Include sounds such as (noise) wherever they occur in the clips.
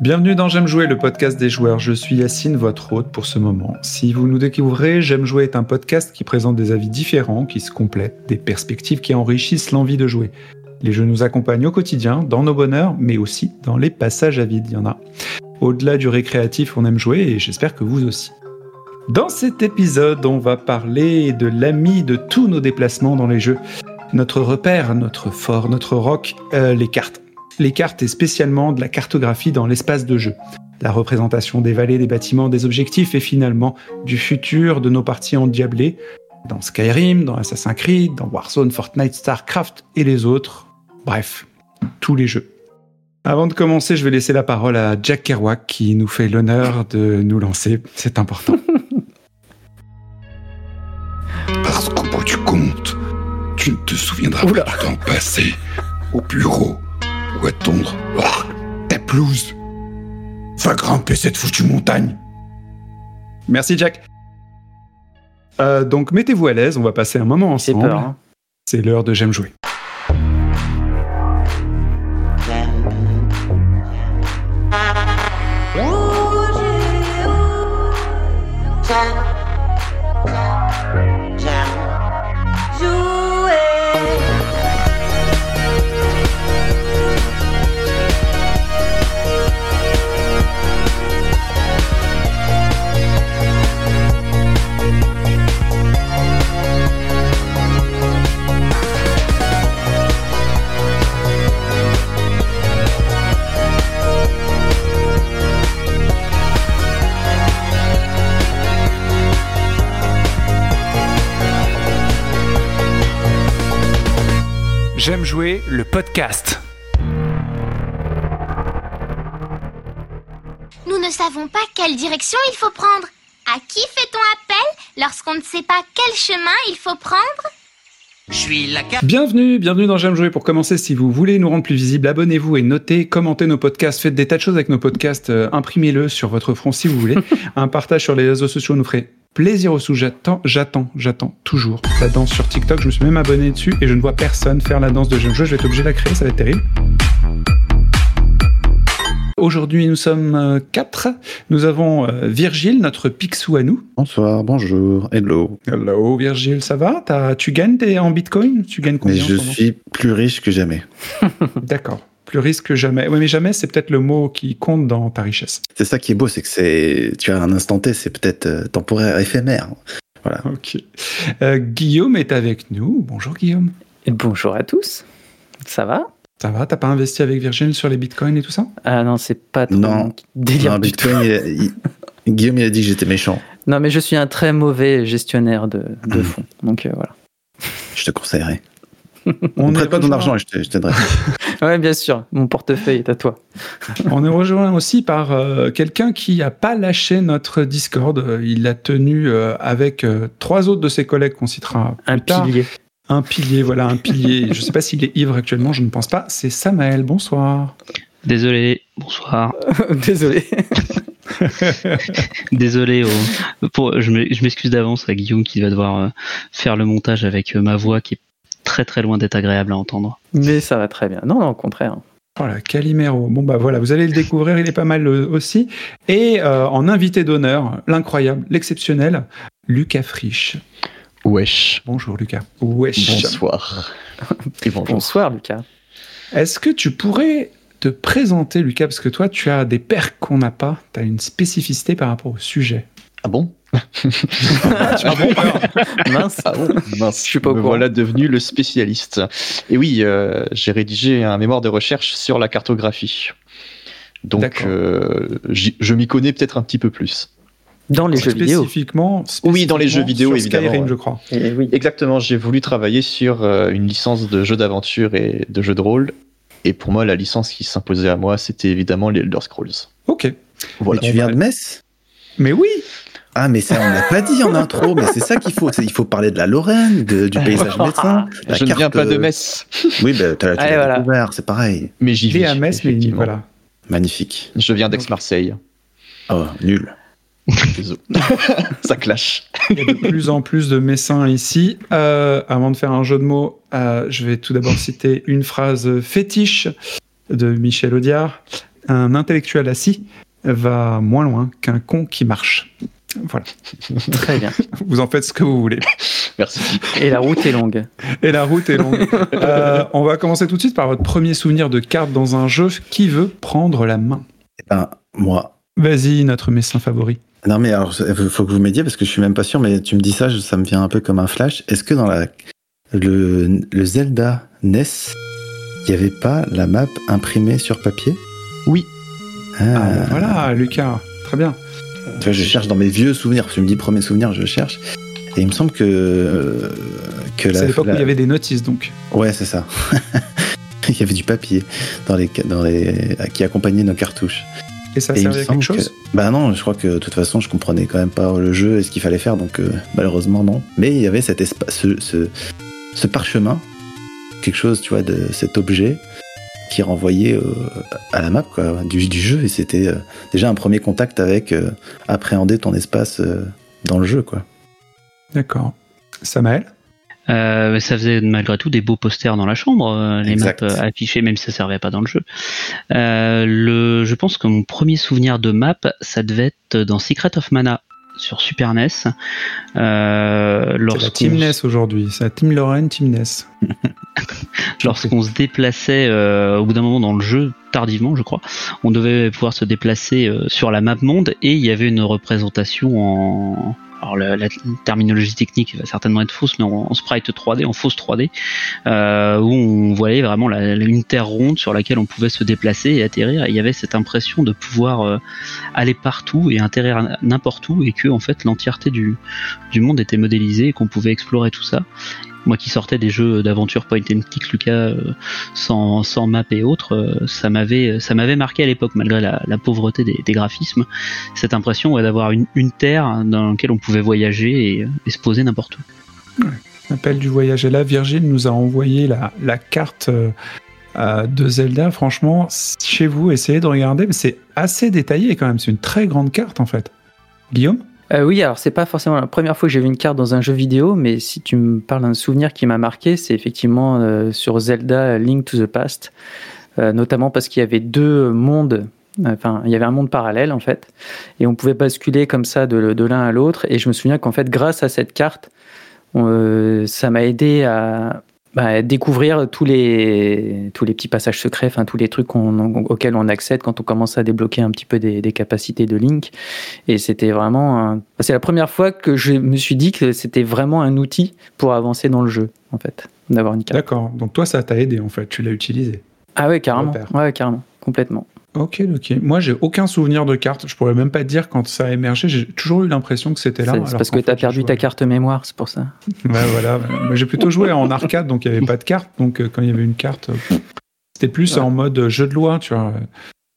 Bienvenue dans J'aime jouer, le podcast des joueurs. Je suis Yacine, votre hôte pour ce moment. Si vous nous découvrez, J'aime jouer est un podcast qui présente des avis différents, qui se complètent, des perspectives qui enrichissent l'envie de jouer. Les jeux nous accompagnent au quotidien, dans nos bonheurs, mais aussi dans les passages à vide, il y en a. Au-delà du récréatif, on aime jouer et j'espère que vous aussi. Dans cet épisode, on va parler de l'ami de tous nos déplacements dans les jeux. Notre repère, notre fort, notre rock, euh, les cartes. Les cartes et spécialement de la cartographie dans l'espace de jeu. La représentation des vallées, des bâtiments, des objectifs et finalement du futur de nos parties endiablées. Dans Skyrim, dans Assassin's Creed, dans Warzone, Fortnite, StarCraft et les autres. Bref, tous les jeux. Avant de commencer, je vais laisser la parole à Jack Kerouac qui nous fait l'honneur de nous lancer. C'est important. (laughs) Parce qu'au bout du compte, tu ne te souviendras pas du temps passé au bureau tondre oh, ta pelouse. Va grimper cette foutue montagne. Merci Jack. Euh, donc mettez-vous à l'aise, on va passer un moment ensemble. hein. C'est l'heure de J'aime jouer. J'aime jouer le podcast. Nous ne savons pas quelle direction il faut prendre. À qui fait-on appel lorsqu'on ne sait pas quel chemin il faut prendre? Bienvenue, bienvenue dans J'aime jouer. Pour commencer, si vous voulez nous rendre plus visibles, abonnez-vous et notez, commentez nos podcasts, faites des tas de choses avec nos podcasts, euh, imprimez-le sur votre front si vous voulez. (laughs) Un partage sur les réseaux sociaux nous ferait plaisir aussi. J'attends, j'attends, j'attends toujours la danse sur TikTok. Je me suis même abonné dessus et je ne vois personne faire la danse de J'aime jouer. Je vais être obligé de la créer, ça va être terrible. Aujourd'hui, nous sommes euh, quatre. Nous avons euh, Virgile, notre Picsou à nous. Bonsoir, bonjour, hello. Hello Virgile, ça va? T'as- Tu gagnes en Bitcoin? Tu gagnes combien Mais je suis plus riche que jamais. (laughs) D'accord. Plus risque que jamais. Oui, mais jamais, c'est peut-être le mot qui compte dans ta richesse. C'est ça qui est beau, c'est que c'est, tu as un instant T, c'est peut-être euh, temporaire, éphémère. Voilà. Ok. Euh, Guillaume est avec nous. Bonjour Guillaume. Et bonjour à tous. Ça va? Ça va T'as pas investi avec Virgile sur les bitcoins et tout ça? Ah non, c'est pas trop Non. délire Non, du tout. Bitcoin, il a- il- Guillaume, il a dit que j'étais méchant. Non, mais je suis un très mauvais gestionnaire de, de Mm. fonds. Donc euh, voilà. Je te conseillerais. On Prête pas ton argent et je t'aiderai. (laughs) Ouais, bien sûr. Mon portefeuille est à toi. (laughs) On est rejoint aussi par euh, quelqu'un qui a pas lâché notre Discord. Il l'a tenu euh, avec euh, trois autres de ses collègues qu'on citera plus Un tard. pilier. Un pilier, voilà, un pilier. je sais pas s'il est ivre actuellement, je ne pense pas. C'est Samael. Bonsoir. Désolé, bonsoir. (laughs) Désolé. Désolé, oh. pour, je m'e- je m'excuse d'avance à Guillaume qui va devoir faire le montage avec ma voix qui est très très loin d'être agréable à entendre. Mais ça va très bien. Non, non, au contraire. Voilà, Calimero. Bon bah voilà, vous allez le découvrir, il est pas mal euh, aussi. Et euh, en invité d'honneur, l'incroyable, l'exceptionnel, Lucas Frisch. Wesh. Bonjour Lucas. Wesh. Bonsoir. (laughs) Et bonjour. Bonsoir, Lucas. Est-ce que tu pourrais te présenter Lucas parce que toi tu as des perks qu'on n'a pas, tu as une spécificité par rapport au sujet. Ah bon (laughs) Mince. Ah bon Mince. Je suis pas au courant. voilà devenu le spécialiste. Et oui, euh, j'ai rédigé un mémoire de recherche sur la cartographie. Donc, euh, je m'y connais peut-être un petit peu plus. Dans les jeux vidéo. Spécifiquement, Oui, dans les jeux vidéo, sur évidemment, Skyrim, je crois. Et oui. Exactement, j'ai voulu travailler sur euh, une licence de jeux d'aventure et de jeux de rôle. Et pour moi, la licence qui s'imposait à moi, c'était évidemment les Elder Scrolls. Ok. Voilà. Mais tu viens de Metz? Mais oui, Ah, mais ça, on l'a pas dit en intro, mais c'est ça qu'il faut. Il faut parler de la Lorraine, de- du paysage médecin. (laughs) la Je ne viens pas de euh, Metz, Oui, bah, t'as- tu l'as (laughs) voilà. découvert, c'est pareil. mais j'y vis. à Metz, mais voilà. Magnifique. Je viens d'Aix-Marseille. Oh, nul. (laughs) Désolé. Ça clash. Il y a de plus en plus de messins ici. Euh, avant de faire un jeu de mots, euh, je vais tout d'abord citer une phrase fétiche de Michel Audiard. un intellectuel assis va moins loin qu'un con qui marche. Voilà. Très bien. (laughs) Vous en faites ce que vous voulez. Merci. Et la route est longue. Et la route est longue. (laughs) Euh, on va commencer tout de suite par votre premier souvenir de carte dans un jeu. Qui veut prendre la main? Eh ben, moi. Vas-y, notre messin favori. Non, mais alors, il faut que vous m'aidiez parce que je suis même pas sûr, mais tu me dis ça, ça me vient un peu comme un flash. Est-ce que dans la, le, le Zelda NES, il n'y avait pas la map imprimée sur papier? Oui. Ah, Ah, voilà, Lucas. Très bien. Tu vois, je cherche dans mes vieux souvenirs. Tu me dis premier souvenir, je cherche. Et il me semble que. euh, que C'est l'époque la- où il y avait des notices, donc. Ouais, c'est ça. (laughs) il y avait du papier dans les, dans les, qui accompagnait nos cartouches. Et ça servait à quelque chose que- Bah non, je crois que de toute façon, je comprenais quand même pas le jeu et ce qu'il fallait faire, donc euh, malheureusement non. Mais il y avait cet espace, ce, ce, ce parchemin, quelque chose, tu vois, de cet objet qui renvoyait euh, à la map quoi, du, du jeu et c'était euh, déjà un premier contact avec euh, appréhender ton espace euh, dans le jeu quoi. D'accord. Samael? Euh, ça faisait malgré tout des beaux posters dans la chambre, euh, les Exact. maps affichées, même si ça servait pas dans le jeu. Euh, le, je pense que mon premier souvenir de map, ça devait être dans Secret of Mana sur Super NES. Euh, C'est la Team NES aujourd'hui. C'est la Team Lorraine, Team NES. (laughs) (laughs) lorsqu'on se déplaçait euh, au bout d'un moment dans le jeu, tardivement je crois, on devait pouvoir se déplacer euh, sur la map monde et il y avait une représentation en... Alors la, terminologie technique va certainement être fausse, mais en, sprite 3D, en fausse 3D, euh, où on voyait vraiment la- une terre ronde sur laquelle on pouvait se déplacer et atterrir. Et il y avait cette impression de pouvoir aller partout et atterrir n'importe où, et que en fait l'entièreté du, du monde était modélisée et qu'on pouvait explorer tout ça. Moi qui sortais des jeux d'aventure point and click, Lucas, euh, sans, map et autres, euh, ça m'avait ça m'avait marqué à l'époque, malgré la, pauvreté des, graphismes, cette impression ouais, d'avoir une, terre dans laquelle on pouvait voyager et, et se poser n'importe où. Appel du voyage. Et là, Virgile nous a envoyé la, carte euh, euh, de Zelda. Franchement, chez vous, essayez de regarder. mais C'est assez détaillé quand même. C'est une très grande carte en fait. Guillaume? Euh, oui, alors c'est pas forcément la première fois que j'ai vu une carte dans un jeu vidéo, mais si tu me parles d'un souvenir qui m'a marqué, c'est effectivement euh, sur Zelda Link to the Past, Euh, notamment parce qu'il y avait deux mondes. Enfin, il y avait un monde parallèle en fait, et on pouvait basculer comme ça de, l'un à l'autre. Et je me souviens qu'en fait, grâce à cette carte, ça m'a aidé à, bah, découvrir tous les tous les petits passages secrets, enfin tous les trucs auxquels on accède quand on commence à débloquer un petit peu des, des capacités de Link. Et c'était vraiment. un- C'est la première fois que je me suis dit que c'était vraiment un outil pour avancer dans le jeu, en fait, d'avoir une carte. D'accord. Donc toi, ça t'a aidé en fait. Tu l'as utilisé. Ah ouais, carrément. Ouais, carrément. Complètement. Ok, ok. Moi, j'ai aucun souvenir de carte. Je pourrais même pas te dire quand ça a émergé. J'ai toujours eu l'impression que c'était là. C'est- parce que tu as perdu ta carte mémoire, c'est pour ça. (laughs) Ouais, voilà. Moi, j'ai plutôt joué en arcade, donc il n'y avait pas de carte. Donc, euh, quand il y avait une carte, euh, c'était plus Ouais. en mode jeu de loi, tu vois.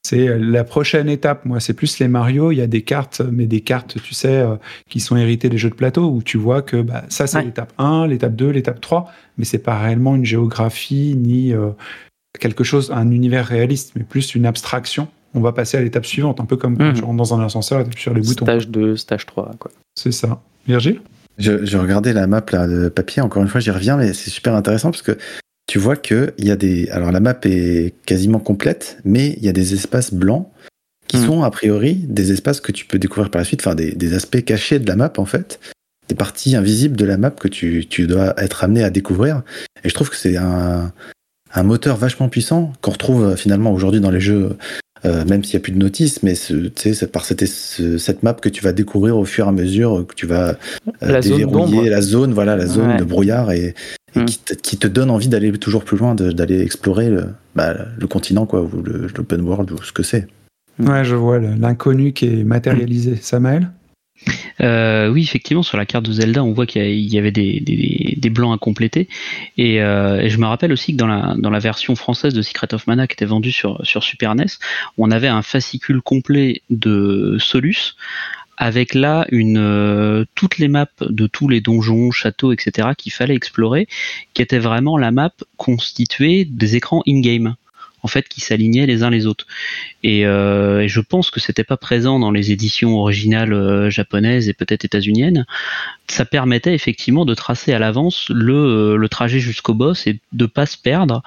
C'est euh, la prochaine étape. Moi, c'est plus les Mario. Il y a des cartes, mais des cartes, tu sais, euh, qui sont héritées des jeux de plateau où tu vois que bah, ça, c'est Ouais. l'étape 1, l'étape 2, l'étape 3, mais c'est pas réellement une géographie ni euh, quelque chose, un univers réaliste, mais plus une abstraction. On va passer à l'étape suivante, un peu comme quand Mhm. tu rentres dans un ascenseur et tu sur les boutons. Stage 2, stage 3, quoi. C'est ça. Virgile? Je, je regardais la map là, de papier, encore une fois j'y reviens, mais c'est super intéressant parce que tu vois que il y a des. Alors la map est quasiment complète, mais il y a des espaces blancs qui Mhm. sont a priori des espaces que tu peux découvrir par la suite, enfin des, des aspects cachés de la map en fait, des parties invisibles de la map que tu, tu dois être amené à découvrir. Et je trouve que c'est un, un moteur vachement puissant qu'on retrouve euh, finalement aujourd'hui dans les jeux. euh, même s'il n'y a plus de notices, mais ce- tu sais, c'est par cette, ce- cette map que tu vas découvrir au fur et à mesure que tu vas euh, La zone déverrouiller d'ombre. la zone, voilà, la zone Ouais. de brouillard et, et Mm. qui, te, qui te donne envie d'aller toujours plus loin, d'aller explorer le, bah, le continent, quoi, ou le- l'open world, ou ce que c'est. Ouais, je vois l'inconnu qui est matérialisé. Samael? Euh, oui, effectivement, sur la carte de Zelda, on voit qu'il y avait des, blancs à compléter. Et, euh, et je me rappelle aussi que dans la, version française de Secret of Mana qui était vendue sur, Super NES, on avait un fascicule complet de Solus avec là euh, toutes les maps de tous les donjons, châteaux, etc. qu'il fallait explorer, qui était vraiment la map constituée des écrans in-game, en fait, qui s'alignaient les uns les autres. Et, euh, et je pense que c'était pas présent dans les éditions originales euh, japonaises et peut-être états-uniennes. Ça permettait effectivement de tracer à l'avance le, euh, trajet jusqu'au boss et de pas se perdre.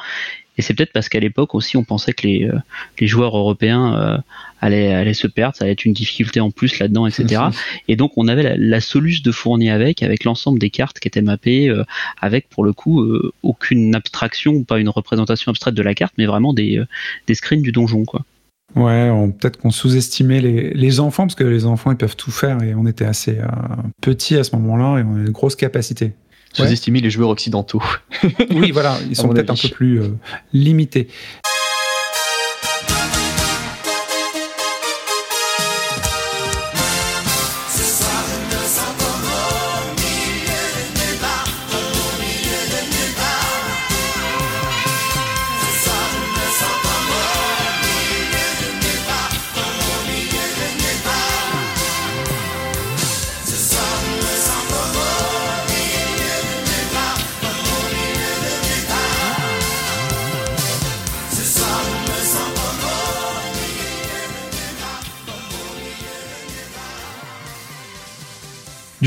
Et c'est peut-être parce qu'à l'époque aussi, on pensait que les, euh, les joueurs européens euh, allaient, allaient se perdre, ça allait être une difficulté en plus là-dedans, etc. et donc on avait la, la soluce de fournir avec, avec l'ensemble des cartes qui étaient mappées, euh, avec pour le coup aucune abstraction ou pas une représentation abstraite de la carte, mais vraiment des, des screens du donjon, quoi. Ouais, peut-être qu'on sous-estimait les, les enfants, parce que les enfants, ils peuvent tout faire, et on était assez euh, petits à ce moment-là, et on avait une grosse capacité. Sous-estimer les joueurs occidentaux. Oui, voilà, ils (laughs) sont peut-être un peu plus euh, limités.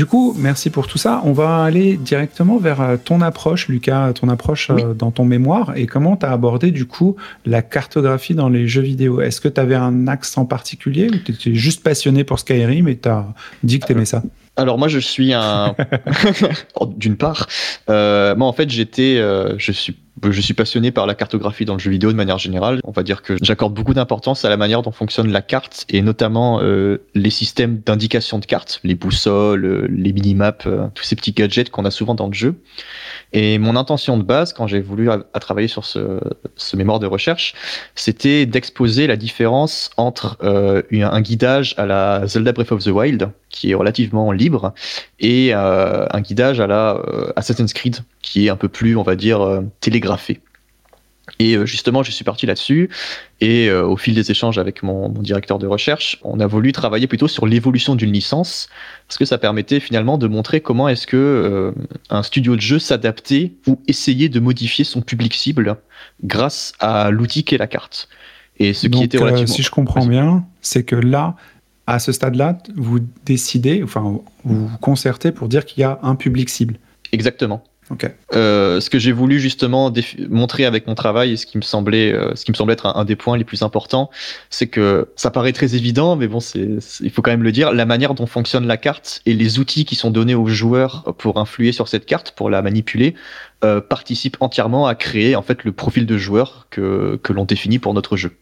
Du coup, merci pour tout ça. On va aller directement vers euh, ton approche, Lucas, ton approche euh, Oui. dans ton mémoire et comment tu as abordé du coup la cartographie dans les jeux vidéo. Est-ce que tu avais un axe en particulier ou tu étais juste passionné pour Skyrim et tu as dit que tu aimais ça? Alors moi je suis un (laughs) (laughs) Oh, d'une part euh, moi en fait j'étais euh, je suis je suis passionné par la cartographie dans le jeu vidéo de manière générale. On va dire que j'accorde beaucoup d'importance à la manière dont fonctionne la carte et notamment euh, les systèmes d'indication de cartes, les boussoles, euh, les minimaps, euh, tous ces petits gadgets qu'on a souvent dans le jeu. Et mon intention de base, quand j'ai voulu à, travailler sur ce, mémoire de recherche, c'était d'exposer la différence entre euh, un guidage à la Zelda Breath of the Wild, qui est relativement libre, et un guidage à la Assassin's Creed, qui est un peu plus, on va dire, euh, télégraphé. Et euh, justement, je suis parti là-dessus, et euh, au fil des échanges avec mon, mon directeur de recherche, on a voulu travailler plutôt sur l'évolution d'une licence, parce que ça permettait finalement de montrer comment est-ce que euh, un studio de jeu s'adaptait ou essayait de modifier son public cible grâce à l'outil qu'est la carte. Et ce qui était euh, relativement... si je comprends bien, c'est que là, à ce stade-là, vous décidez, enfin, vous vous concertez pour dire qu'il y a un public cible. Exactement. Euh, ce que j'ai voulu justement montrer avec mon travail et ce qui me semblait, euh, ce qui me semblait être un, un des points les plus importants, c'est que ça paraît très évident, mais bon, c'est, il faut quand même le dire, la manière dont fonctionne la carte et les outils qui sont donnés aux joueurs pour influer sur cette carte, pour la manipuler, euh, participent entièrement à créer en fait le profil de joueur que, que l'on définit pour notre jeu.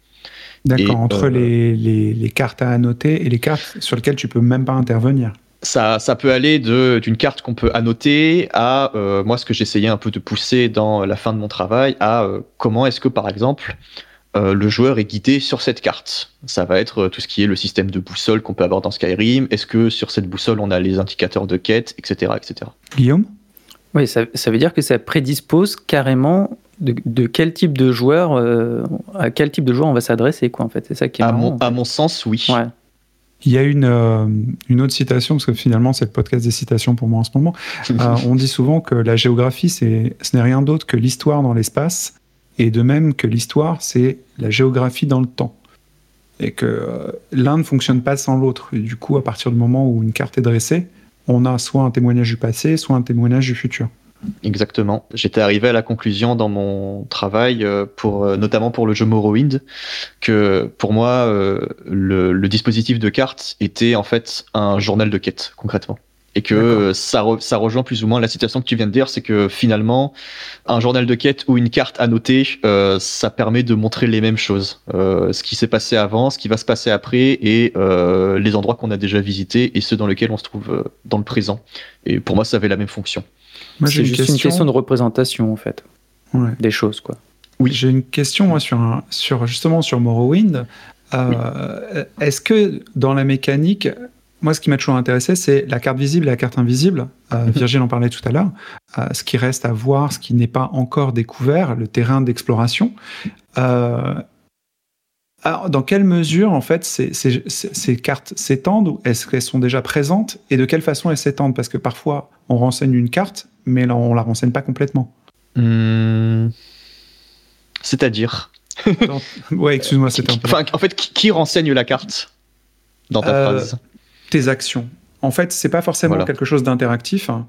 D'accord, entre les, les, les cartes à annoter et les cartes sur lesquelles tu peux même pas intervenir. Ça, ça peut aller d'une carte qu'on peut annoter à euh, moi ce que j'essayais un peu de pousser dans la fin de mon travail à euh, comment est-ce que par exemple euh, le joueur est guidé sur cette carte. Ça va être tout ce qui est le système de boussole qu'on peut avoir dans Skyrim. Est-ce que sur cette boussole on a les indicateurs de quête, etc., etc. Guillaume? Oui, ça, ça veut dire que ça prédispose carrément de, de quel type de joueur, euh, à quel type de joueur on va s'adresser, quoi, en fait. C'est ça qui est À marrant. mon, à mon sens, oui. Ouais. Il y a une, euh, une autre citation, parce que finalement c'est le podcast des citations pour moi en ce moment. (laughs) Euh, on dit souvent que la géographie, c'est, ce n'est rien d'autre que l'histoire dans l'espace, et de même que l'histoire, c'est la géographie dans le temps. Et que euh, l'un ne fonctionne pas sans l'autre. Du coup, à partir du moment où une carte est dressée, on a soit un témoignage du passé, soit un témoignage du futur. Exactement. J'étais arrivé à la conclusion dans mon travail, euh, pour, euh, notamment pour le jeu Morrowind, que pour moi, euh, le, le dispositif de carte était en fait un journal de quête, concrètement. Et que ça, re- ça rejoint plus ou moins la citation que tu viens de dire, c'est que finalement, un journal de quête ou une carte annotée, euh, ça permet de montrer les mêmes choses. Euh, ce qui s'est passé avant, ce qui va se passer après, et euh, les endroits qu'on a déjà visités et ceux dans lesquels on se trouve dans le présent. Et pour moi, ça avait la même fonction. C'est juste question. une question de représentation, en fait, Ouais. des choses, quoi. Oui. J'ai une question moi, sur, un- sur justement sur Morrowind. Euh, Est-ce que dans la mécanique, moi ce qui m'a toujours intéressé, c'est la carte visible et la carte invisible. Euh, Mhm. Virgile en parlait tout à l'heure. Euh, ce qui reste à voir, ce qui n'est pas encore découvert, le terrain d'exploration. Euh, alors, dans quelle mesure, en fait, ces, ces- ces- ces cartes s'étendent ou est-ce qu'elles sont déjà présentes et de quelle façon elles s'étendent? Parce que parfois, on renseigne une carte, mais là, on la renseigne pas complètement. Hmm. C'est-à-dire? Ouais, excuse-moi, c'est un peu. Enfin, en fait, qui, qui renseigne la carte dans ta Euh, phrase? tes actions. En fait, c'est pas forcément Voilà. quelque chose d'interactif. hein.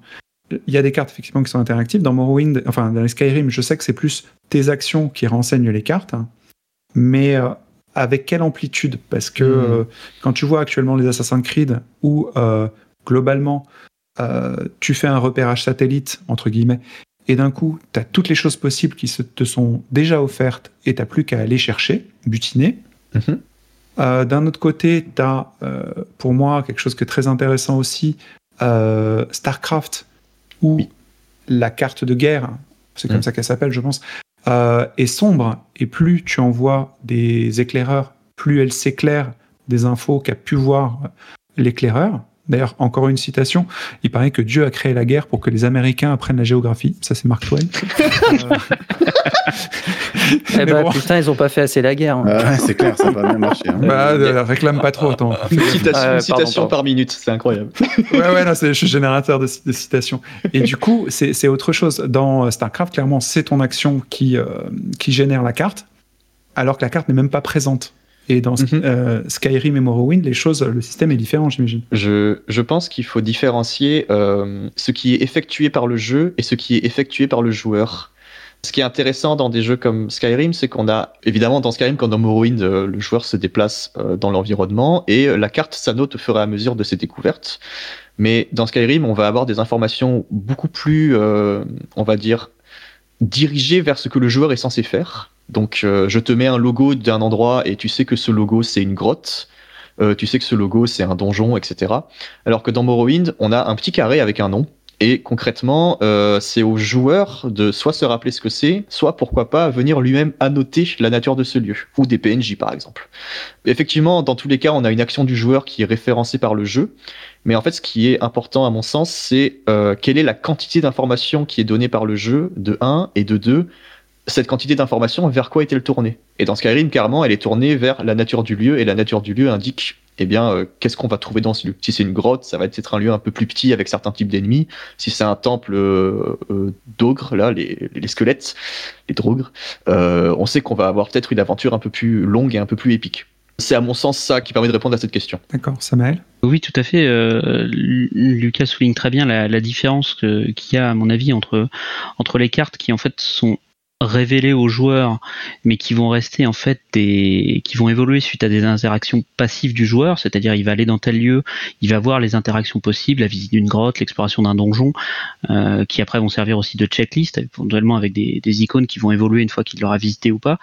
il y a des cartes effectivement qui sont interactives. Dans Morrowind, enfin dans Skyrim, je sais que c'est plus tes actions qui renseignent les cartes, hein. mais euh, avec quelle amplitude? Parce que Mhm. euh, quand tu vois actuellement les Assassin's Creed, où euh, globalement euh, tu fais un repérage satellite entre guillemets, et d'un coup tu as toutes les choses possibles qui se, te sont déjà offertes et t'as plus qu'à aller chercher, butiner. Mhm. D'un autre côté, tu as pour moi quelque chose qui est très intéressant aussi, StarCraft, où Oui. la carte de guerre, c'est comme Mm. ça qu'elle s'appelle, je pense, euh, est sombre, et plus tu envoies des éclaireurs, plus elle s'éclaire des infos qu'a pu voir l'éclaireur. D'ailleurs, encore une citation, il paraît que Dieu a créé la guerre pour que les Américains apprennent la géographie. Ça, c'est Mark Twain. Euh, (laughs) Eh mais ben, bon. putain, ils ont pas fait assez la guerre. hein. Ah ouais, c'est clair, ça va bien marcher. hein. bah, euh, réclame pas trop autant. Une citation, pardon, citation pardon. par minute, c'est incroyable. ouais, ouais, non, c'est, je suis générateur de, de citations. Et du coup, c'est, c'est autre chose. Dans euh, StarCraft, clairement, c'est ton action qui, euh, qui génère la carte, alors que la carte n'est même pas présente. Et dans Mhm. euh, Skyrim et Morrowind, les choses, le système est différent, j'imagine. Je, je pense qu'il faut différencier euh, ce qui est effectué par le jeu et ce qui est effectué par le joueur. Ce qui est intéressant dans des jeux comme Skyrim, c'est qu'on a, évidemment, dans Skyrim, comme dans Morrowind, euh, le joueur se déplace dans l'environnement et la carte s'annote au fur et à mesure de ses découvertes. Mais dans Skyrim, on va avoir des informations beaucoup plus, on va dire, dirigées vers ce que le joueur est censé faire. Donc, euh, je te mets un logo d'un endroit et tu sais que ce logo, c'est une grotte. Euh, tu sais que ce logo, c'est un donjon, etc. Alors que dans Morrowind, on a un petit carré avec un nom. Et concrètement, euh, c'est au joueur de soit se rappeler ce que c'est, soit pourquoi pas venir lui-même annoter la nature de ce lieu, ou des PNJ par exemple. Effectivement, dans tous les cas, on a une action du joueur qui est référencée par le jeu, mais en fait, ce qui est important à mon sens, c'est quelle est la quantité d'informations qui est donnée par le jeu, de 1, et de 2, cette quantité d'informations, vers quoi est-elle tournée? Et dans Skyrim, carrément, elle est tournée vers la nature du lieu, et la nature du lieu indique, eh bien, euh, qu'est-ce qu'on va trouver dans ce lieu Si c'est une grotte, ça va être un lieu un peu plus petit avec certains types d'ennemis. Si c'est un temple euh, euh, d'ogres, là, les, les squelettes, les drogres, euh, on sait qu'on va avoir peut-être une aventure un peu plus longue et un peu plus épique. C'est à mon sens ça qui permet de répondre à cette question. D'accord, Samael? Oui, tout à fait. euh, Lu- Lucas souligne très bien la, la différence qu'il y a, à mon avis, entre, entre les cartes qui en fait sont révélées aux joueurs, mais qui vont rester en fait des, qui vont évoluer suite à des interactions passives du joueur, c'est-à-dire il va aller dans tel lieu, il va voir les interactions possibles, la visite d'une grotte, l'exploration d'un donjon, euh, qui après vont servir aussi de checklist, éventuellement avec des, icônes qui vont évoluer une fois qu'il l'aura visité ou pas,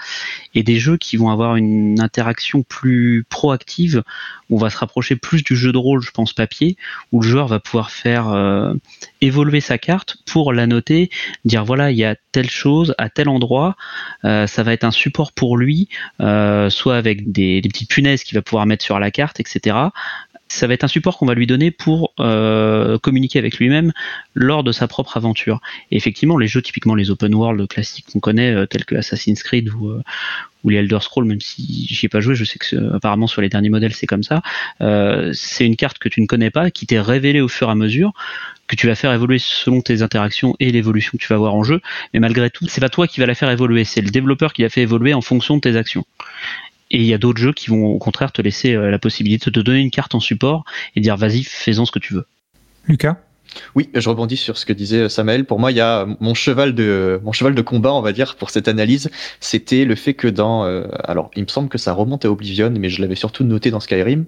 et des jeux qui vont avoir une interaction plus proactive on va se rapprocher plus du jeu de rôle, je pense, papier, où le joueur va pouvoir faire euh, évoluer sa carte pour la noter, dire voilà, il y a telle chose à tel endroit, euh, ça va être un support pour lui, euh, soit avec des, des petites punaises qu'il va pouvoir mettre sur la carte, etc. Ça va être un support qu'on va lui donner pour euh, communiquer avec lui-même lors de sa propre aventure. Et effectivement, les jeux typiquement les open world classiques qu'on connaît, euh, tels que Assassin's Creed ou, euh, ou les Elder Scrolls, même si j'y ai pas joué, je sais que apparemment sur les derniers modèles c'est comme ça. C'est une carte que tu ne connais pas, qui t'est révélée au fur et à mesure, que tu vas faire évoluer selon tes interactions et l'évolution que tu vas avoir en jeu. Mais malgré tout, c'est pas toi qui va la faire évoluer, c'est le développeur qui la fait évoluer en fonction de tes actions. Et il y a d'autres jeux qui vont au contraire te laisser euh, la possibilité de te donner une carte en support et dire vas-y, fais-en ce que tu veux. Lucas? Oui, je rebondis sur ce que disait Samael. Pour moi, il y a mon cheval de mon cheval de combat, on va dire, pour cette analyse, c'était le fait que dans euh, alors, il me semble que ça remonte à Oblivion, mais je l'avais surtout noté dans Skyrim.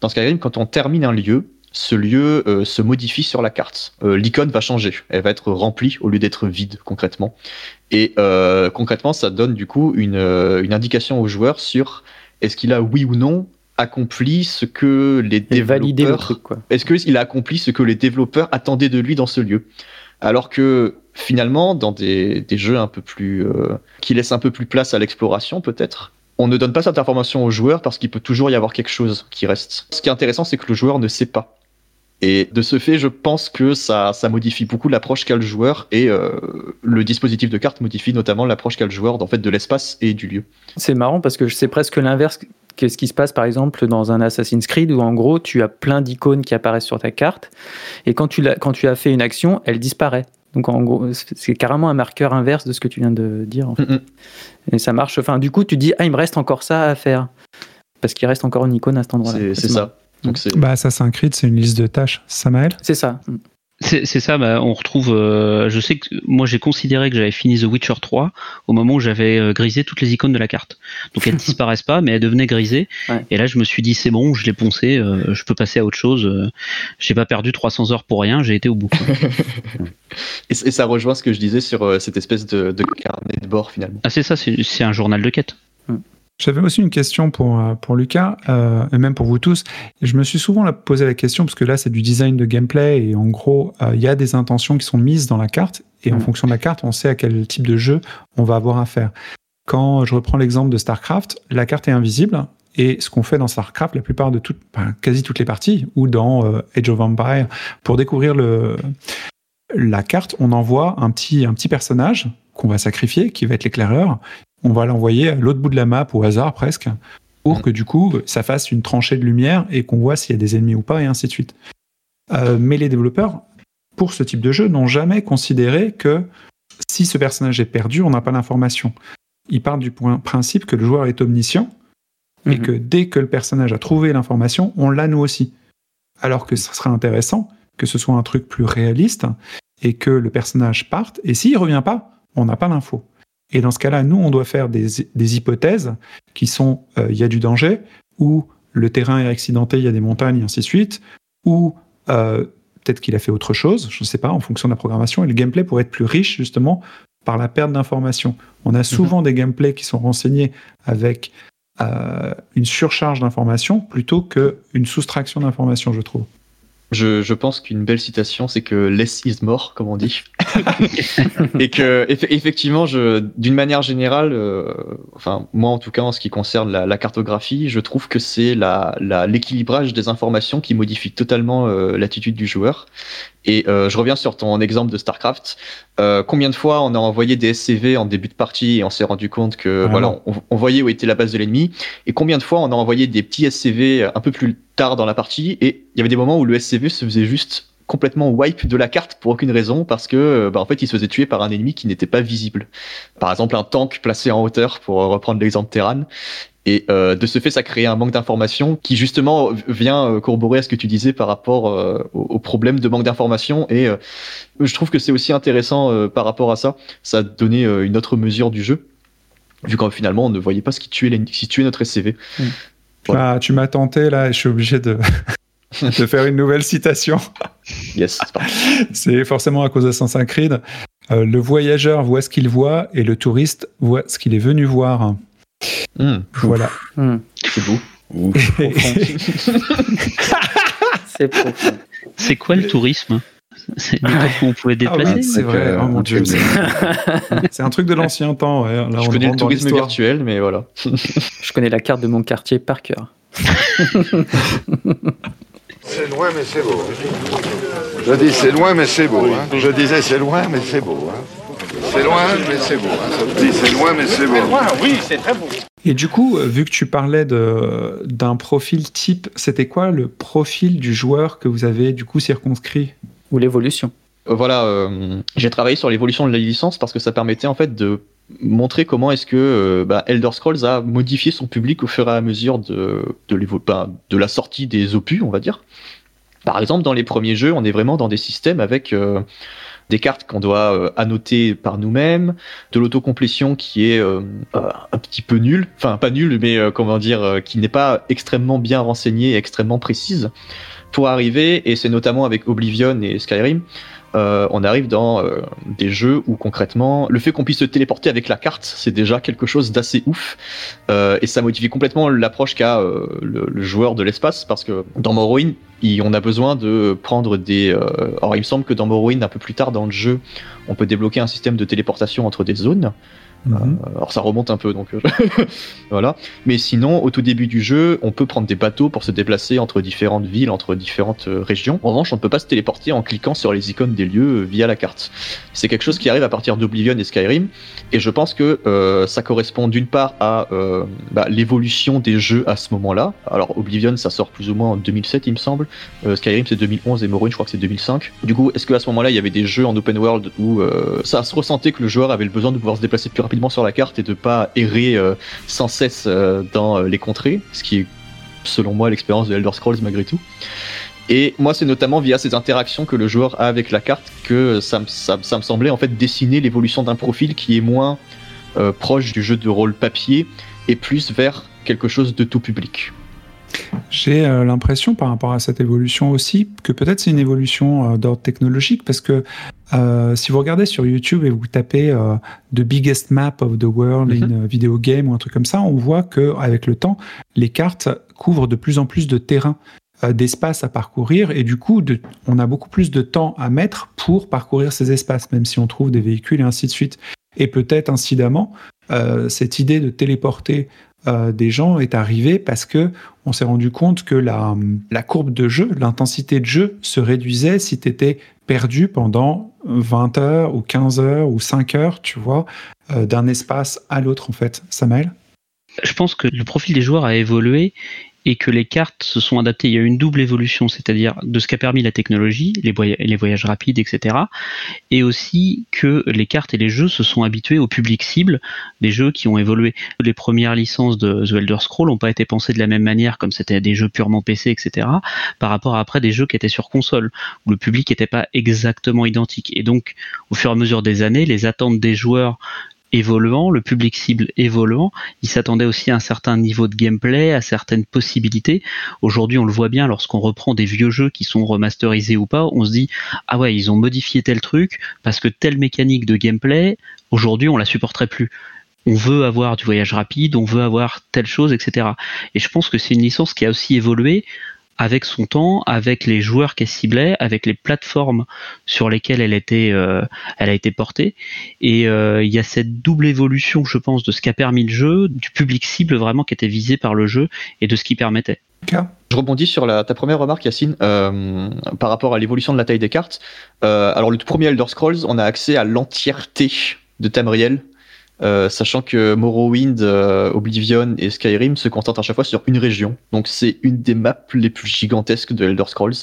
Dans Skyrim, quand on termine un lieu, ce lieu euh, se modifie sur la carte. Euh, L'icône va changer, elle va être remplie au lieu d'être vide concrètement. Et euh, concrètement, ça donne du coup une, une indication au joueur sur est-ce qu'il a oui ou non accompli ce que les développeurs est-ce qu'il a accompli ce que les développeurs attendaient de lui dans ce lieu? Alors que finalement, dans des, des jeux un peu plus euh, qui laissent un peu plus place à l'exploration, peut-être, on ne donne pas cette information au joueur parce qu'il peut toujours y avoir quelque chose qui reste. Ce qui est intéressant, c'est que le joueur ne sait pas. Et de ce fait, je pense que ça, ça modifie beaucoup l'approche qu'a le joueur et euh, le dispositif de carte modifie notamment l'approche qu'a le joueur en fait, de l'espace et du lieu. C'est marrant parce que c'est presque l'inverse que ce qui se passe par exemple dans un Assassin's Creed où en gros tu as plein d'icônes qui apparaissent sur ta carte et quand tu, l'as- quand tu as fait une action, elle disparaît. Donc en gros, c'est carrément un marqueur inverse de ce que tu viens de dire. en fait. Mm. Et ça marche. Enfin, du coup, tu dis ah il me reste encore ça à faire parce qu'il reste encore une icône à cet endroit-là. C'est ça. Donc c'est Bah, Assassin's Creed, c'est une liste de tâches. Samael? C'est ça. Mm. C'est c'est ça, bah, on retrouve. euh, je sais que moi j'ai considéré que j'avais fini The Witcher 3 au moment où j'avais euh, grisé toutes les icônes de la carte. Donc elles (laughs) disparaissent pas, mais elles devenaient grisées. Ouais. Et là je me suis dit c'est bon, je l'ai poncé, euh, je peux passer à autre chose. euh, j'ai pas perdu 300 heures pour rien, j'ai été au bout. (laughs) Et, et ça rejoint ce que je disais sur euh, cette espèce de, de carnet de bord finalement. ah c'est ça, c'est c'est un journal de quête. J'avais aussi une question pour, euh, pour Lucas, euh, et même pour vous tous. Je me suis souvent posé la question, parce que là, c'est du design de gameplay, et en gros, euh, il y a des intentions qui sont mises dans la carte, et en Mm. fonction de la carte, on sait à quel type de jeu on va avoir affaire. Quand je reprends l'exemple de StarCraft, la carte est invisible, et ce qu'on fait dans StarCraft, la plupart de toutes, quasi toutes les parties, ou dans euh, Age of Empire, pour découvrir le, la carte, on envoie un petit, un petit personnage qu'on va sacrifier, qui va être l'éclaireur, on va l'envoyer à l'autre bout de la map au hasard presque pour que du coup ça fasse une tranchée de lumière et qu'on voit s'il y a des ennemis ou pas et ainsi de suite. Euh, mais les développeurs pour ce type de jeu n'ont jamais considéré que si ce personnage est perdu, on n'a pas l'information. Ils partent du point, principe que le joueur est omniscient et Mhm. que dès que le personnage a trouvé l'information, on l'a nous aussi. Alors que ce serait intéressant que ce soit un truc plus réaliste et que le personnage parte et s'il revient pas, on n'a pas l'info. Et dans ce cas-là, nous, on doit faire des, des hypothèses qui sont euh, il y a du danger, ou le terrain est accidenté, il y a des montagnes, et ainsi de suite, ou euh, peut-être qu'il a fait autre chose, je ne sais pas, en fonction de la programmation. Et le gameplay pourrait être plus riche, justement, par la perte d'informations. On a souvent des gameplays qui sont renseignés avec euh, une surcharge d'informations plutôt qu'une soustraction d'informations, je trouve. Je, je pense qu'une belle citation, c'est que less is more, comme on dit. (laughs) et que eff- effectivement, je, d'une manière générale, euh, enfin moi en tout cas en ce qui concerne la, la cartographie, je trouve que c'est la, la, l'équilibrage des informations qui modifie totalement euh, l'attitude du joueur. Et euh, je reviens sur ton exemple de Starcraft. Euh, combien de fois on a envoyé des SCV en début de partie et on s'est rendu compte que Ah voilà, on voyait où était la base de l'ennemi. Et combien de fois on a envoyé des petits SCV un peu plus tard dans la partie et il y avait des moments où le SCV se faisait juste complètement wipe de la carte pour aucune raison parce que euh, bah, en fait il se faisait tuer par un ennemi qui n'était pas visible. Par exemple un tank placé en hauteur pour reprendre l'exemple Terran. Et euh, de ce fait, ça crée un manque d'information qui justement vient euh, corroborer à ce que tu disais par rapport euh, au, problème de manque d'information. Et euh, je trouve que c'est aussi intéressant euh, par rapport à ça. Ça a donné une autre mesure du jeu, vu qu'en finalement on ne voyait pas ce qui tuait, l'en- ce qui tuait notre SCV. Ah, tu m'as tenté là et je suis obligé de, (laughs) (laughs) de faire une nouvelle citation. (laughs) Yes, c'est parti. C'est forcément à cause d'Assassin's Creed. Euh, le voyageur voit ce qu'il voit et le touriste voit ce qu'il est venu voir. Hmm, Voilà. Hmm, c'est beau. (laughs) c'est profond. C'est quoi le tourisme? C'est Ouais. on pouvait Ah déplacer c'est Donc, vrai. euh, oh mon un dieu. truc C'est c'est un truc de l'ancien temps. ouais. Là, je on connais le tourisme virtuel, mais voilà. Je connais la carte de mon quartier par cœur. C'est loin, mais c'est beau. Je dis c'est loin, mais c'est beau. hein. Je disais c'est loin, mais c'est beau. hein. C'est loin, mais c'est beau. hein. Ça se dit c'est loin, mais c'est beau. Et du coup, euh, vu que tu parlais de- d'un profil type, c'était quoi le profil du joueur que vous avez du coup circonscrit? Ou l'évolution. Euh, Voilà, euh, j'ai travaillé sur l'évolution de la licence parce que ça permettait en fait de montrer comment est-ce que euh, bah, Elder Scrolls a modifié son public au fur et à mesure de, de, bah, de la sortie des opus, on va dire. Par exemple, dans les premiers jeux, on est vraiment dans des systèmes avec euh, des cartes qu'on doit euh, annoter par nous-mêmes, de l'autocomplétion qui est euh, euh, un petit peu nulle, enfin pas nulle, mais euh, comment dire, qui n'est pas extrêmement bien renseignée et extrêmement précise pour arriver, et c'est notamment avec Oblivion et Skyrim, euh, on arrive dans euh, des jeux où concrètement le fait qu'on puisse se téléporter avec la carte c'est déjà quelque chose d'assez ouf. Euh, et ça modifie complètement l'approche qu'a le, joueur de l'espace parce que dans Morrowind on a besoin de prendre des alors il me semble que dans Morrowind un peu plus tard dans le jeu on peut débloquer un système de téléportation entre des zones Mhm. alors ça remonte un peu donc euh, (laughs) voilà. Mais sinon, au tout début du jeu, on peut prendre des bateaux pour se déplacer entre différentes villes, entre différentes euh, régions. En revanche, on ne peut pas se téléporter en cliquant sur les icônes des lieux euh, via la carte. C'est quelque chose qui arrive à partir d'Oblivion et Skyrim, et je pense que euh, ça correspond d'une part à euh, bah, l'évolution des jeux à ce moment-là. Alors Oblivion, ça sort plus ou moins en 2007, il me semble. Euh, Skyrim, c'est 2011 et Morrowind, je crois que c'est 2005. Du coup, est-ce qu'à ce moment-là, il y avait des jeux en open world où euh, ça se ressentait que le joueur avait le besoin de pouvoir se déplacer plus rapidement sur la carte et de pas errer euh, sans cesse euh, dans euh, les contrées, ce qui est selon moi l'expérience de Elder Scrolls malgré tout. Et moi, c'est notamment via ces interactions que le joueur a avec la carte que ça, me- semblait en fait dessiner l'évolution d'un profil qui est moins proche du jeu de rôle papier et plus vers quelque chose de tout public. J'ai euh, l'impression par rapport à cette évolution aussi que peut-être c'est une évolution euh, d'ordre technologique parce que euh, si vous regardez sur YouTube et vous tapez The Biggest Map of the World Mhm. in a Video Game ou un truc comme ça, on voit que avec le temps, les cartes couvrent de plus en plus de terrain, d'espace à parcourir et du coup, de- on a beaucoup plus de temps à mettre pour parcourir ces espaces, même si on trouve des véhicules et ainsi de suite. Et peut-être incidemment, cette idée de téléporter euh, des gens est arrivée parce que on s'est rendu compte que la, la courbe de jeu, l'intensité de jeu se réduisait si tu étais perdu pendant 20 heures ou 15 heures ou 5 heures, tu vois, euh, d'un espace à l'autre en fait. Samuel Je pense que le profil des joueurs a évolué et que les cartes se sont adaptées. Il y a une double évolution, c'est-à-dire de ce qu'a permis la technologie, les voyages rapides, etc. Et aussi que les cartes et les jeux se sont habitués au public cible des jeux qui ont évolué. Les premières licences de The Elder Scrolls n'ont pas été pensées de la même manière, comme c'était des jeux purement PC, etc., par rapport à après des jeux qui étaient sur console, où le public n'était pas exactement identique. Et donc, au fur et à mesure des années, les attentes des joueurs évoluant, le public cible évoluant, ils s'attendaient aussi à un certain niveau de gameplay, à certaines possibilités. Aujourd'hui, on le voit bien lorsqu'on reprend des vieux jeux qui sont remasterisés ou pas, on se dit ah ouais, ils ont modifié tel truc parce que telle mécanique de gameplay, aujourd'hui, on la supporterait plus. On veut avoir du voyage rapide, on veut avoir telle chose, etc. Et je pense que c'est une licence qui a aussi évolué avec son temps, avec les joueurs qu'elle ciblait, avec les plateformes sur lesquelles elle était, euh, elle a été portée. Et euh, il y a cette double évolution, je pense, de ce qu'a permis le jeu, du public cible vraiment qui était visé par le jeu et de ce qui permettait. Je rebondis sur la, ta première remarque, Yacine, euh, par rapport à l'évolution de la taille des cartes. Euh, alors, le tout premier Elder Scrolls, on a accès à l'entièreté de Tamriel, euh, sachant que Morrowind, euh, Oblivion et Skyrim se concentrent à chaque fois sur une région. Donc, c'est une des maps les plus gigantesques de Elder Scrolls.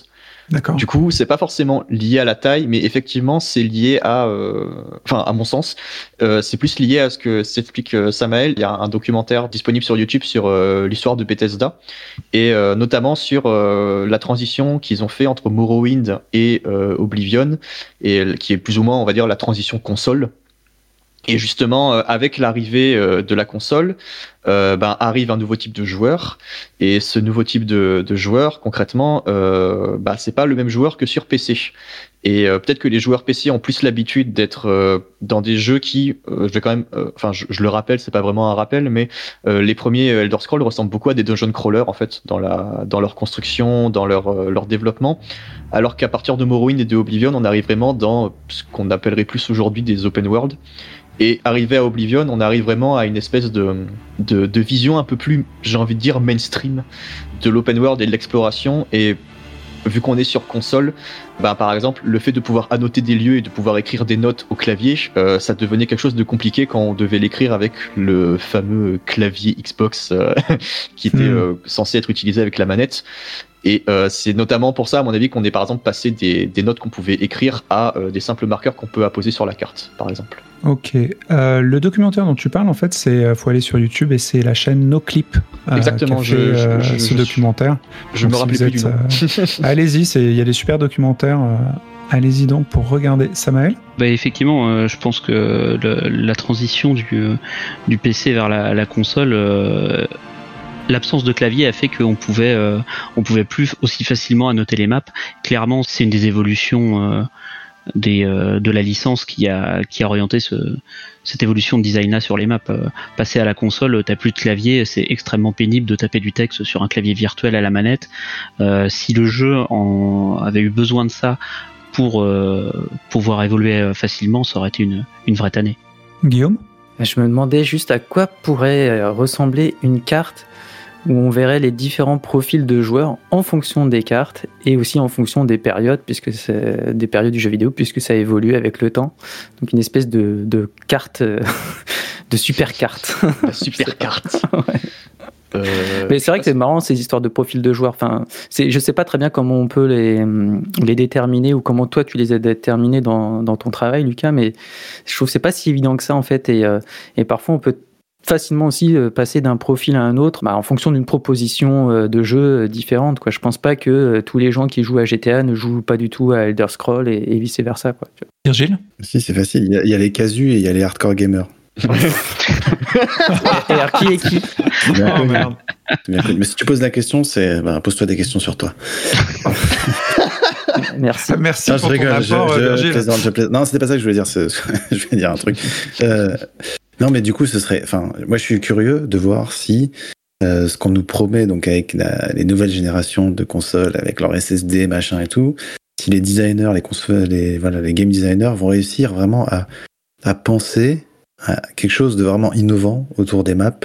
D'accord. Du coup, c'est pas forcément lié à la taille, mais effectivement, c'est lié à, euh, enfin, à mon sens, euh, c'est plus lié à ce que s'explique Samael. Il y a un documentaire disponible sur YouTube sur l'histoire de Bethesda et euh, notamment sur euh, la transition qu'ils ont fait entre Morrowind et euh, Oblivion, et qui est plus ou moins, on va dire, la transition console. Et justement, euh, avec l'arrivée euh, de la console, euh, ben, arrive un nouveau type de joueur. Et ce nouveau type de, joueur, concrètement, euh, bah, c'est pas le même joueur que sur PC. Et euh, peut-être que les joueurs PC ont plus l'habitude d'être euh, dans des jeux qui, je vais quand même, enfin, je, le rappelle, c'est pas vraiment un rappel, mais les premiers Elder Scrolls ressemblent beaucoup à des dungeon crawlers en fait, dans la, dans leur construction, dans leur, leur développement. Alors qu'à partir de Morrowind et de Oblivion, on arrive vraiment dans ce qu'on appellerait plus aujourd'hui des open world. Et arrivé à Oblivion, on arrive vraiment à une espèce de, de, de vision un peu plus, j'ai envie de dire, mainstream de l'open world et de l'exploration. Et vu qu'on est sur console, bah, par exemple, le fait de pouvoir annoter des lieux et de pouvoir écrire des notes au clavier, euh, ça devenait quelque chose de compliqué quand on devait l'écrire avec le fameux clavier Xbox euh, (laughs) qui était Hmm. euh, censé être utilisé avec la manette. Et euh, c'est notamment pour ça, à mon avis, qu'on est par exemple passé des, des notes qu'on pouvait écrire à euh, des simples marqueurs qu'on peut apposer sur la carte, par exemple. Ok. Euh, le documentaire dont tu parles, en fait, c'est faut aller sur YouTube et c'est la chaîne NoClip euh, Exactement, qui a fait je- je- euh, je- ce je- documentaire. Je Donc, me si vous plus du nom. euh, (laughs) Allez-y, c'est- il y a des super documentaires. euh, Allez-y donc pour regarder. Samael Bah effectivement, euh, je pense que le- la transition du, du PC vers la, la console, euh, l'absence de clavier a fait qu'on pouvait, euh, on pouvait plus aussi facilement annoter les maps. Clairement, c'est une des évolutions euh, des, euh, de la licence qui a, qui a orienté ce, cette évolution de design là sur les maps. Passer à la console, t'as plus de clavier, c'est extrêmement pénible de taper du texte sur un clavier virtuel à la manette. Euh, si le jeu en avait eu besoin de ça pour euh, pouvoir évoluer facilement, ça aurait été une, une vraie tannée. Guillaume? Je me demandais juste à quoi pourrait ressembler une carte où on verrait les différents profils de joueurs en fonction des cartes et aussi en fonction des périodes, puisque c'est des périodes du jeu vidéo, puisque ça évolue avec le temps. Donc une espèce de, de carte, euh, (laughs) de super carte. (laughs) La super carte. (laughs) Euh, Mais c'est vrai que c'est marrant ces histoires de profils de joueurs. Enfin, c'est, je sais pas très bien comment on peut les, les déterminer ou comment toi tu les as déterminés dans, dans ton travail, Lucas. Mais je trouve que c'est pas si évident que ça en fait. Et, euh, et parfois on peut facilement aussi euh, passer d'un profil à un autre bah, en fonction d'une proposition euh, de jeu différente. Quoi. Je pense pas que tous les gens qui jouent à GTA ne jouent pas du tout à Elder Scroll et, vice versa. Quoi. Virgile? Si, c'est facile. Il y, a, il y, a, les casus et il y a les hardcore gamers. (laughs) et alors, qui est qui? Oh, merde. Mais si tu poses la question, c'est bah, pose-toi des questions sur toi. (laughs) Merci. Merci non, pour je rigole, ton je, je, Virgile. plaisante, je plaisante. Non, c'était pas ça que je voulais dire. (laughs) je vais dire un truc. Euh, non, mais du coup, ce serait. Enfin, moi, je suis curieux de voir si euh, ce qu'on nous promet, donc avec les nouvelles générations de consoles, avec leur SSD, machin et tout, si les designers, les les game designers vont réussir vraiment à, à penser à quelque chose de vraiment innovant autour des maps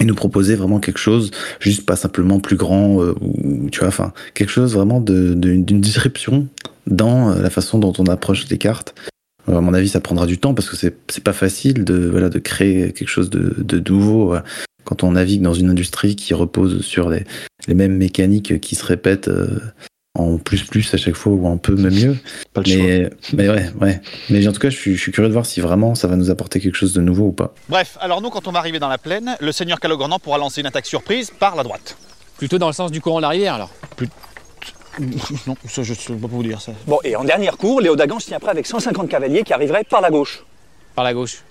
et nous proposer vraiment quelque chose, juste pas simplement plus grand, euh, ou tu vois, enfin, quelque chose vraiment d'une disruption dans euh, la façon dont on approche les cartes. Euh, à mon avis, ça prendra du temps parce que c'est pas facile de, voilà, de créer quelque chose de, de nouveau euh, quand on navigue dans une industrie qui repose sur les, les mêmes mécaniques qui se répètent euh, en plus plus à chaque fois ou un peu mieux. (laughs) Pas le Mais, choix. mais ouais, ouais. Mais en tout cas, je suis, je suis curieux de voir si vraiment ça va nous apporter quelque chose de nouveau ou pas. Bref, alors nous, quand on va arriver dans la plaine, le seigneur Calogrenant pourra lancer une attaque surprise par la droite. Plutôt dans le sens du courant de la rivière alors. Non, ça, je ne peux pas vous dire ça. Bon, et en dernière cour, Léo Dagan se tient prêt avec 150 cavaliers qui arriveraient par la gauche. Par la gauche.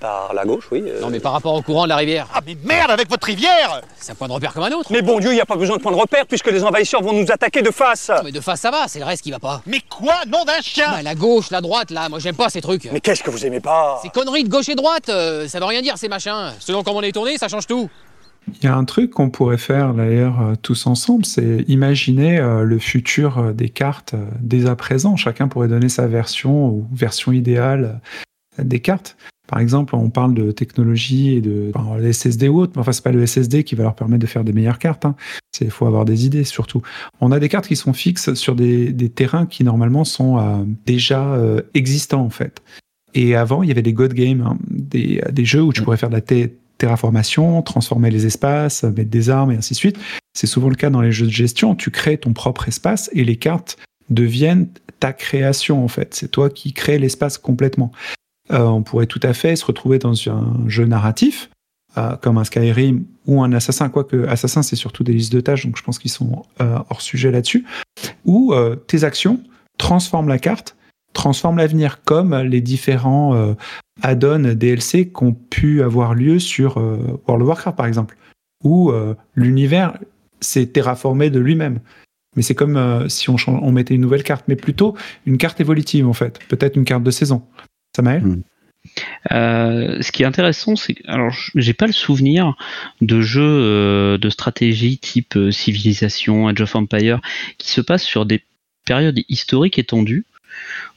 Par la gauche, oui. euh. Non mais par rapport au courant de la rivière. Ah, mais merde avec votre rivière C'est un point de repère comme un autre. Mais bon Dieu, il n'y a pas besoin de point de repère puisque les envahisseurs vont nous attaquer de face. Non, mais de face ça va, c'est le reste qui va pas. Mais quoi Nom d'un chien? Bah, la gauche, la droite là, moi j'aime pas ces trucs. Mais qu'est-ce que vous aimez pas? Ces conneries de gauche et droite, euh, ça veut rien dire ces machins. Selon comment on est tourné, ça change tout. Il y a un truc qu'on pourrait faire d'ailleurs euh, tous ensemble, c'est imaginer euh, le futur euh, des cartes euh, dès à présent. Chacun pourrait donner sa version ou version idéale des cartes. Par exemple, on parle de technologie et de enfin, les SSD ou autre, mais enfin c'est pas le SSD qui va leur permettre de faire des meilleures cartes. Hein. C'est faut avoir des idées surtout. On a des cartes qui sont fixes sur des, des terrains qui normalement sont euh, déjà existants en fait. Et avant, il y avait des God Games, hein, des, des jeux où tu pourrais faire de la terraformation, transformer les espaces, mettre des armes et ainsi de suite. C'est souvent le cas dans les jeux de gestion. Tu crées ton propre espace et les cartes deviennent ta création en fait. C'est toi qui crées l'espace complètement. Euh, on pourrait tout à fait se retrouver dans un jeu narratif euh, comme un Skyrim ou un Assassin, quoique Assassin c'est surtout des listes de tâches, donc je pense qu'ils sont euh, hors sujet là-dessus, où tes actions transforment la carte, transforment l'avenir, comme les différents euh, add-ons DLC qui ont pu avoir lieu sur euh, World of Warcraft par exemple, où euh, l'univers s'est terraformé de lui-même. Mais c'est comme euh, si on, mettait une nouvelle carte, mais plutôt une carte évolutive en fait, peut-être une carte de saison. Samael Mm. Euh, ce qui est intéressant, c'est que alors j'ai pas le souvenir de jeux euh, de stratégie type euh, Civilisation, Age of Empire, qui se passent sur des périodes historiques étendues,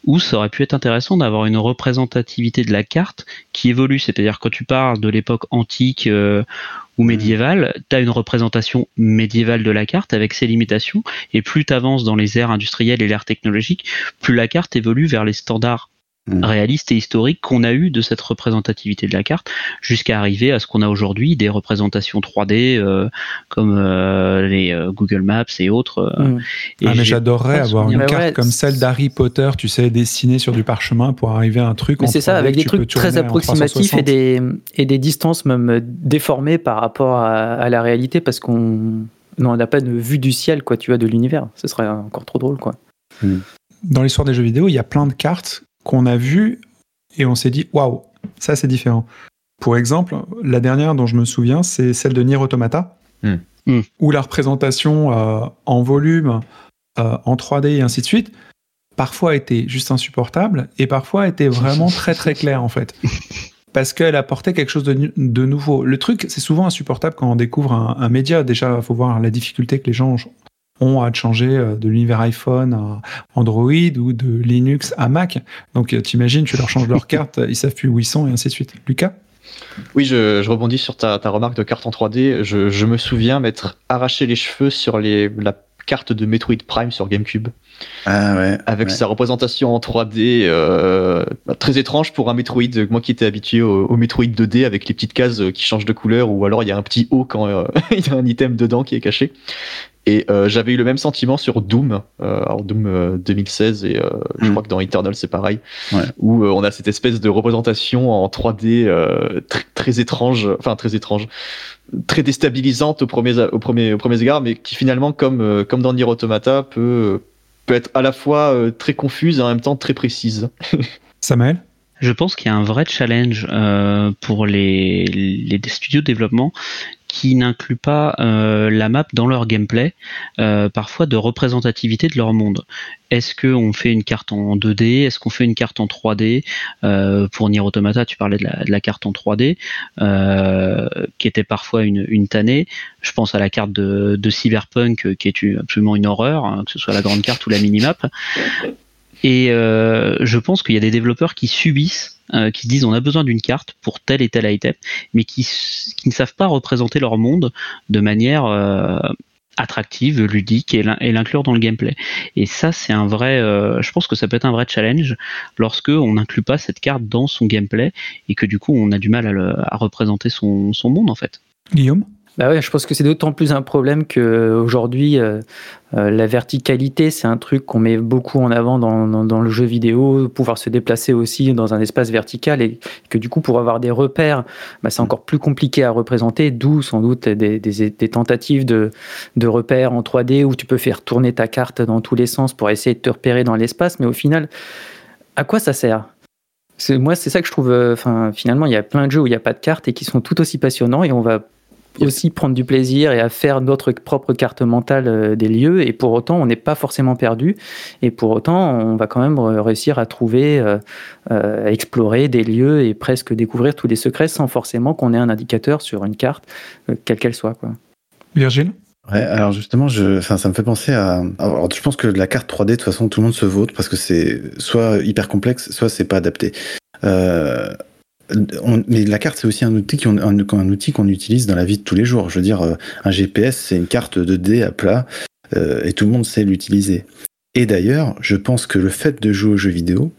où ça aurait pu être intéressant d'avoir une représentativité de la carte qui évolue. C'est-à-dire quand tu parles de l'époque antique euh, ou médiévale, tu as une représentation médiévale de la carte avec ses limitations, et plus tu avances dans les ères industrielles et l'ère technologique, plus la carte évolue vers les standards. Réaliste et historique qu'on a eu de cette représentativité de la carte jusqu'à arriver à ce qu'on a aujourd'hui des représentations 3D euh, comme euh, les euh, Google Maps et autres. et Ah, mais j'adorerais avoir une Mais carte ouais, comme celle d'Harry Potter, tu sais, dessinée sur du parchemin pour arriver à un truc. Mais c'est ça, 3D avec des trucs très approximatifs et 360. des, et des distances même déformées par rapport à, à la réalité parce qu'on non, on n'a pas de vue du ciel, quoi, tu vois, de l'univers. Ce serait encore trop drôle, quoi. Dans l'histoire des jeux vidéo, il y a plein de cartes qu'on a vues et on s'est dit waouh, ça c'est différent. Pour exemple, la dernière dont je me souviens, c'est celle de Nier Automata, Hmm. Hmm. où la représentation euh, en volume, euh, en 3D et ainsi de suite, parfois était juste insupportable et parfois était vraiment très très claire en fait. (laughs) Parce qu'elle apportait quelque chose de, nouveau. Le truc, c'est souvent insupportable quand on découvre un, un média. Déjà, il faut voir la difficulté que les gens ont à changer euh, de l'univers iPhone à Android ou de Linux à Mac. Donc euh, t'imagines, tu leur changes leur (laughs) carte, ils savent plus où ils sont et ainsi de suite. Lucas? Oui, je, je rebondis sur ta, ta remarque de carte en 3D. Je, je me souviens m'être arraché les cheveux sur les, la carte de Metroid Prime sur GameCube, Ah ouais. avec ouais. sa représentation en 3D euh, très étrange pour un Metroid. Moi qui étais habitué au, au Metroid 2D avec les petites cases euh, qui changent de couleur, ou alors il y a un petit O quand euh, (laughs) il y a un item dedans qui est caché. Et euh, j'avais eu le même sentiment sur Doom, euh, alors Doom euh, 2016 et euh, je Mm. crois que dans Eternal c'est pareil, Ouais. où euh, on a cette espèce de représentation en 3D euh, tr- très étrange, enfin très étrange, très déstabilisante au premier au premier au premier égard, mais qui finalement comme euh, comme dans Nier Automata peut peut être à la fois euh, très confuse et en même temps très précise. (laughs) Samuel Je pense qu'il y a un vrai challenge euh, pour les, les studios de développement qui n'incluent pas euh, la map dans leur gameplay, euh, parfois de représentativité de leur monde. Est-ce qu'on fait une carte en 2D Est-ce qu'on fait une carte en 3D euh, Pour Nier Automata, tu parlais de la, carte en 3D, euh, qui était parfois une, une tannée. Je pense à la carte de, de Cyberpunk, qui est absolument une horreur, hein, que ce soit la grande carte ou la minimap. Et euh, je pense qu'il y a des développeurs qui subissent, euh, qui se disent on a besoin d'une carte pour tel et tel item, mais qui, qui ne savent pas représenter leur monde de manière euh, attractive, ludique et l'in- et l'inclure dans le gameplay. Et ça, c'est un vrai, euh, je pense que ça peut être un vrai challenge lorsque on n'inclut pas cette carte dans son gameplay et que du coup on a du mal à, le- à représenter son monde en fait. Guillaume? Bah ouais, je pense que c'est d'autant plus un problème qu'aujourd'hui, euh, euh, la verticalité, c'est un truc qu'on met beaucoup en avant dans, dans, le jeu vidéo, pouvoir se déplacer aussi dans un espace vertical et que du coup, pour avoir des repères, bah, c'est encore plus compliqué à représenter, d'où sans doute des, des, tentatives de, de repères en 3D où tu peux faire tourner ta carte dans tous les sens pour essayer de te repérer dans l'espace, mais au final, à quoi ça sert? Moi, c'est ça que je trouve. euh, Enfin, finalement, il y a plein de jeux où il n'y a pas de cartes et qui sont tout aussi passionnants et on va aussi prendre du plaisir et à faire notre propre carte mentale euh, des lieux et pour autant on n'est pas forcément perdu et pour autant on va quand même euh, réussir à trouver euh, à explorer des lieux et presque découvrir tous les secrets sans forcément qu'on ait un indicateur sur une carte euh, quelle qu'elle soit quoi. Virgile? Ouais, alors justement, je, enfin, ça me fait penser à. Alors, je pense que la carte 3D, de toute façon, tout le monde se vote parce que c'est soit hyper complexe, soit c'est pas adapté. Euh, on- mais la carte, c'est aussi un outil qu'on un, un outil qu'on utilise dans la vie de tous les jours. Je veux dire, euh, un GPS, c'est une carte 2D à plat euh, et tout le monde sait l'utiliser. Et d'ailleurs, je pense que le fait de jouer aux jeux vidéo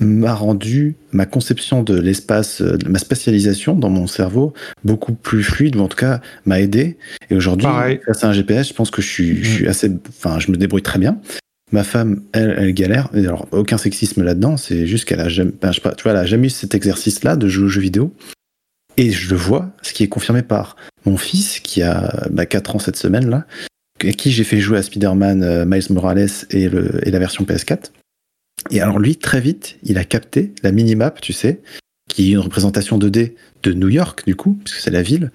m'a rendu ma conception de l'espace, euh, ma spatialisation dans mon cerveau beaucoup plus fluide, ou en tout cas m'a aidé. Et aujourd'hui, face à un GPS, je pense que je suis, je suis assez, enfin, je me débrouille très bien. Ma femme, elle, galère. Et alors, aucun sexisme là-dedans. C'est juste qu'elle a jamais, ben, je pas, tu vois, elle jamais eu cet exercice-là de jouer aux jeux vidéo. Et je le vois, ce qui est confirmé par mon fils, qui a bah, 4 ans cette semaine-là, à qui j'ai fait jouer à Spider-Man euh, Miles Morales et, le, et la version PS4. Et alors lui, très vite, il a capté la minimap, tu sais, qui est une représentation 2D de New York, du coup, puisque c'est la ville.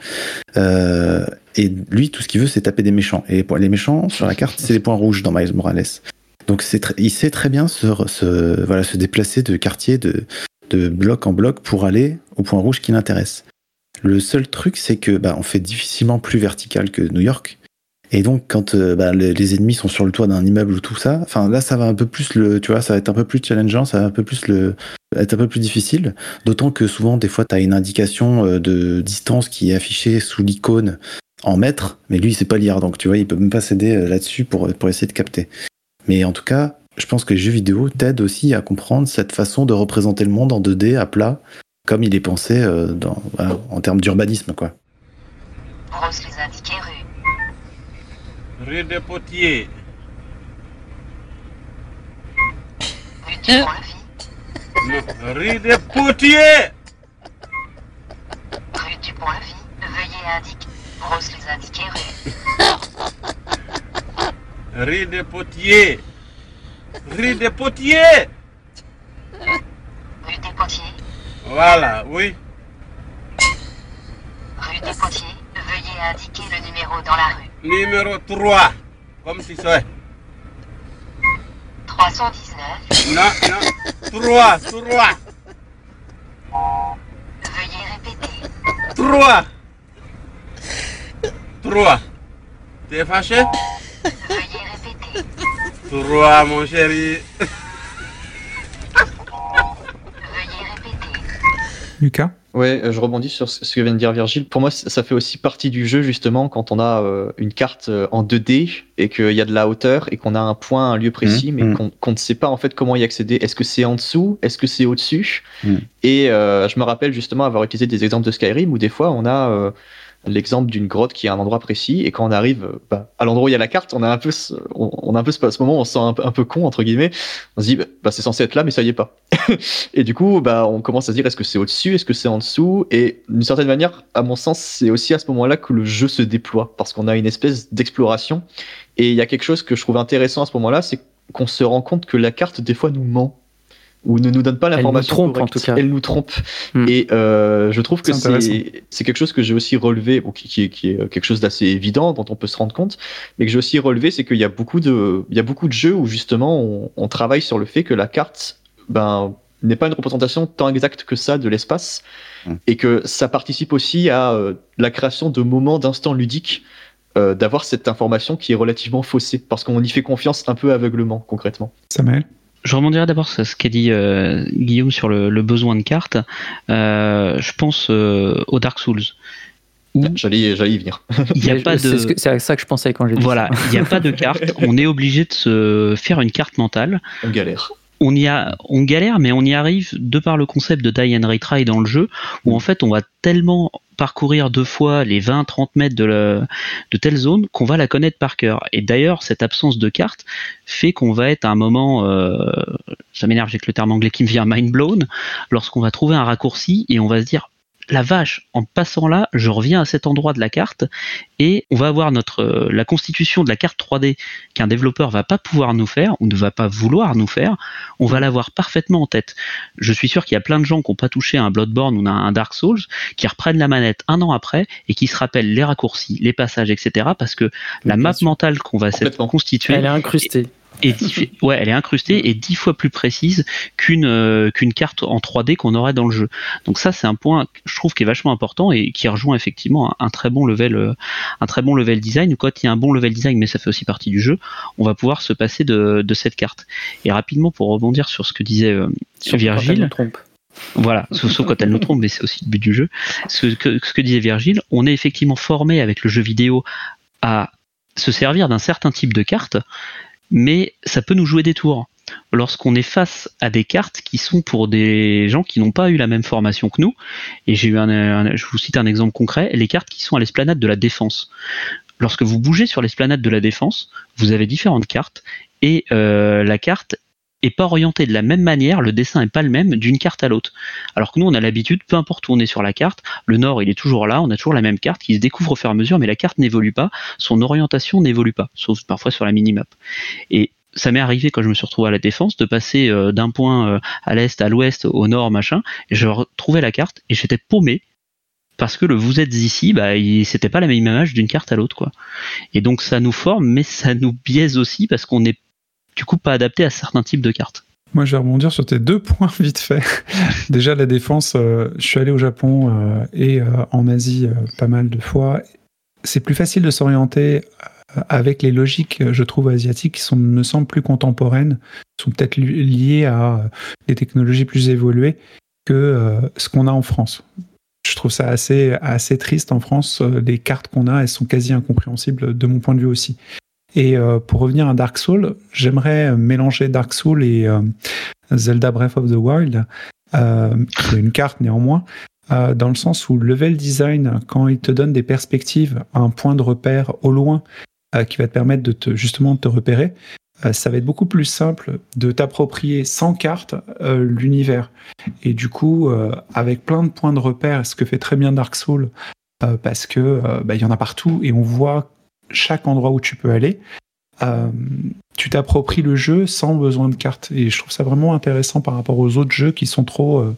Euh, et lui, tout ce qu'il veut, c'est taper des méchants. Et les méchants, sur la carte, c'est les points rouges dans Miles Morales. Donc il sait très bien se, déplacer de quartier, de, bloc en bloc pour aller au point rouge qui l'intéresse. Le seul truc, c'est que bah, on fait difficilement plus vertical que New York. Et donc, quand euh, bah, les, ennemis sont sur le toit d'un immeuble ou tout ça, là, ça va un peu plus le, tu vois, ça va être un peu plus challengeant, ça va un peu plus le, être un peu plus difficile. D'autant que souvent, des fois, tu une indication euh, de distance qui est affichée sous l'icône en mètres, mais lui, il sait pas lire, donc tu vois, il peut même pas s'aider euh, là-dessus pour essayer de capter. Mais en tout cas, je pense que les jeux vidéo t'aident aussi à comprendre cette façon de représenter le monde en 2D à plat, comme il est pensé euh, dans, voilà, en termes d'urbanisme, quoi. Brosse les indiqués rue. Rue des Potiers. Rue du Point-Vie. Rue des Potiers. Rue du Point-Vie. Veuillez indiquer. Brosse les indiqués rue. (laughs) Rue des Potiers. Rue des Potiers. Rue des Potiers. Voilà, oui. Rue des Potiers. Veuillez indiquer le numéro dans la rue. Numéro 3. Comme tu sais. 319. Non, non. 3, 3. Veuillez répéter. 3. 3. T'es fâché? Veuillez répéter. 3, mon chéri. Lucas Ouais, euh, je rebondis sur ce que vient de dire Virgile. Pour moi, ça fait aussi partie du jeu, justement, quand on a euh, une carte euh, en 2D et qu'il y a de la hauteur et qu'on a un point, un lieu précis, Mhm, mais mhm. qu'on ne sait pas en fait comment y accéder. Est-ce que c'est en dessous? Est-ce que c'est au-dessus? Mhm. Et euh, je me rappelle justement avoir utilisé des exemples de Skyrim où des fois on a euh, l'exemple d'une grotte qui est à un endroit précis et quand on arrive euh, bah, à l'endroit où il y a la carte, on a un peu, ce, on, a un peu ce, ce moment, on se sent un, peu- un peu con entre guillemets. On se dit, bah, bah, c'est censé être là, mais ça y est pas. (laughs) et du coup, bah, on commence à se dire, est-ce que c'est au-dessus, est-ce que c'est en dessous? Et d'une certaine manière, à mon sens, c'est aussi à ce moment-là que le jeu se déploie parce qu'on a une espèce d'exploration. Et il y a quelque chose que je trouve intéressant à ce moment-là, c'est qu'on se rend compte que la carte des fois nous ment ou ne nous donne pas Elle nous l'information trompe, en correcte. tout cas. Elle nous trompe. Hmm. Et euh, je trouve que C'est intéressant. c'est c'est quelque chose que j'ai aussi relevé, bon, qui, qui est, qui est quelque chose d'assez évident, dont on peut se rendre compte, mais que j'ai aussi relevé, c'est qu'il y a beaucoup de, il y a beaucoup de jeux où justement on, on travaille sur le fait que la carte, ben, n'est pas une représentation tant exacte que ça de l'espace, Hmm. et que ça participe aussi à euh, la création de moments d'instants ludiques. euh, d'avoir cette information qui est relativement faussée parce qu'on y fait confiance un peu aveuglement concrètement. Samuel? Je rebondirai d'abord sur ce qu'a dit euh, Guillaume sur le, le besoin de cartes. Euh, je pense euh, au Dark Souls. J'allais j'allais y venir. (laughs) C'est de. à ça que je pensais quand j'ai dit Voilà, ça. il n'y a pas de (laughs) carte. On est obligé de se faire une carte mentale. On galère. On y a, on galère, mais on y arrive de par le concept de die and retry dans le jeu, où en fait on va tellement parcourir deux fois les 20-30 mètres de, telle zone qu'on va la connaître par cœur. Et d'ailleurs, cette absence de carte fait qu'on va être à un moment, euh, ça m'énerve avec le terme anglais qui me vient, mind blown, lorsqu'on va trouver un raccourci et on va se dire, la vache, en passant là, je reviens à cet endroit de la carte et on va avoir notre euh, la constitution de la carte 3D qu'un développeur va pas pouvoir nous faire ou ne va pas vouloir nous faire, on va l'avoir parfaitement en tête. Je suis sûr qu'il y a plein de gens qui n'ont pas touché à un Bloodborne ou à un Dark Souls qui reprennent la manette un an après et qui se rappellent les raccourcis, les passages, etc. parce que la map mentale qu'on va s'être constituée Elle est incrustée. Dix- (laughs) ouais, elle est incrustée et dix fois plus précise qu'une euh, qu'une carte en 3D qu'on aurait dans le jeu. Donc ça, c'est un point que je trouve qui est vachement important et qui rejoint effectivement un, un très bon level, euh, un très bon level design. Quand il y a un bon level design, mais ça fait aussi partie du jeu, on va pouvoir se passer de, de cette carte. Et rapidement pour rebondir sur ce que disait euh, elle Virgile, nous trompe. voilà, (laughs) sauf, sauf quand elle nous trompe, mais c'est aussi le but du jeu. Ce que, ce que disait Virgile, on est effectivement formé avec le jeu vidéo à se servir d'un certain type de carte, mais ça peut nous jouer des tours. Lorsqu'on est face à des cartes qui sont pour des gens qui n'ont pas eu la même formation que nous, et j'ai eu un, je vous cite un exemple concret, les cartes qui sont à l'esplanade de la défense. Lorsque vous bougez sur l'esplanade de la défense, vous avez différentes cartes, et euh, la carte est pas orientée de la même manière, le dessin est pas le même d'une carte à l'autre. Alors que nous, on a l'habitude, peu importe où on est sur la carte, le nord, il est toujours là, on a toujours la même carte qui se découvre au fur et à mesure, mais la carte n'évolue pas, son orientation n'évolue pas, sauf parfois sur la minimap. Et ça m'est arrivé quand je me suis retrouvé à la défense de passer euh, d'un point euh, à l'est, à l'ouest, au nord, machin, et je retrouvais la carte et j'étais paumé parce que le vous êtes ici, bah, c'était pas la même image d'une carte à l'autre, quoi. Et donc ça nous forme, mais ça nous biaise aussi parce qu'on est du coup pas adapté à certains types de cartes. Moi, je vais rebondir sur tes deux (laughs) points vite fait. (laughs) Déjà, la défense, euh, je suis allé au Japon euh, et euh, en Asie pas mal de fois. C'est plus facile de s'orienter avec les logiques, je trouve, asiatiques qui sont, me semblent plus contemporaines, sont peut-être li- liées à des technologies plus évoluées que ce qu'on a en France. Je trouve ça assez, assez triste en France. Les cartes qu'on a, elles sont quasi incompréhensibles de mon point de vue aussi. Et euh, pour revenir à Dark Souls, j'aimerais mélanger Dark Souls et euh, Zelda Breath of the Wild, euh, une carte néanmoins, dans le sens où le level design, quand il te donne des perspectives, un point de repère au loin qui va te permettre de te, justement de te repérer, ça va être beaucoup plus simple de t'approprier sans carte l'univers. Et du coup, avec plein de points de repère, ce que fait très bien Dark Souls, parce que bah, il y en a partout et on voit chaque endroit où tu peux aller. Euh, tu t'appropries le jeu sans besoin de carte. Et je trouve ça vraiment intéressant par rapport aux autres jeux qui sont trop. euh,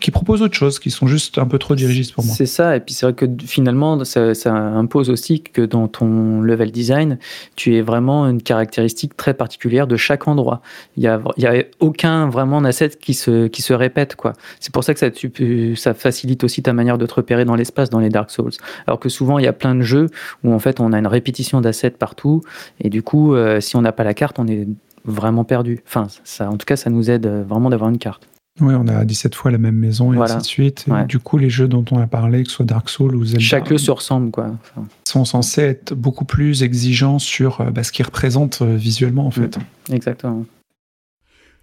qui proposent autre chose, qui sont juste un peu trop dirigistes pour moi. C'est ça, et puis c'est vrai que finalement, ça, ça impose aussi que dans ton level design, tu aies vraiment une caractéristique très particulière de chaque endroit. Il n'y a, aucun vraiment asset qui se, qui se répète. quoi. C'est pour ça que ça facilite aussi ta manière de te repérer dans l'espace dans les Dark Souls. Alors que souvent, il y a plein de jeux où en fait on a une répétition d'assets partout, et du coup, euh, si on n'a pas la carte, on est vraiment perdu. Enfin, ça, en tout cas, ça nous aide euh, vraiment d'avoir une carte. Oui, on a 17 fois la même maison et Voilà. ainsi de suite. Et Ouais. Du coup, les jeux dont on a parlé, que ce soit Dark Souls ou Zelda, Chaque lieu se ressemble, quoi. Enfin, sont censés être beaucoup plus exigeants sur euh, bah, ce qu'ils représentent euh, visuellement, en fait. exactement.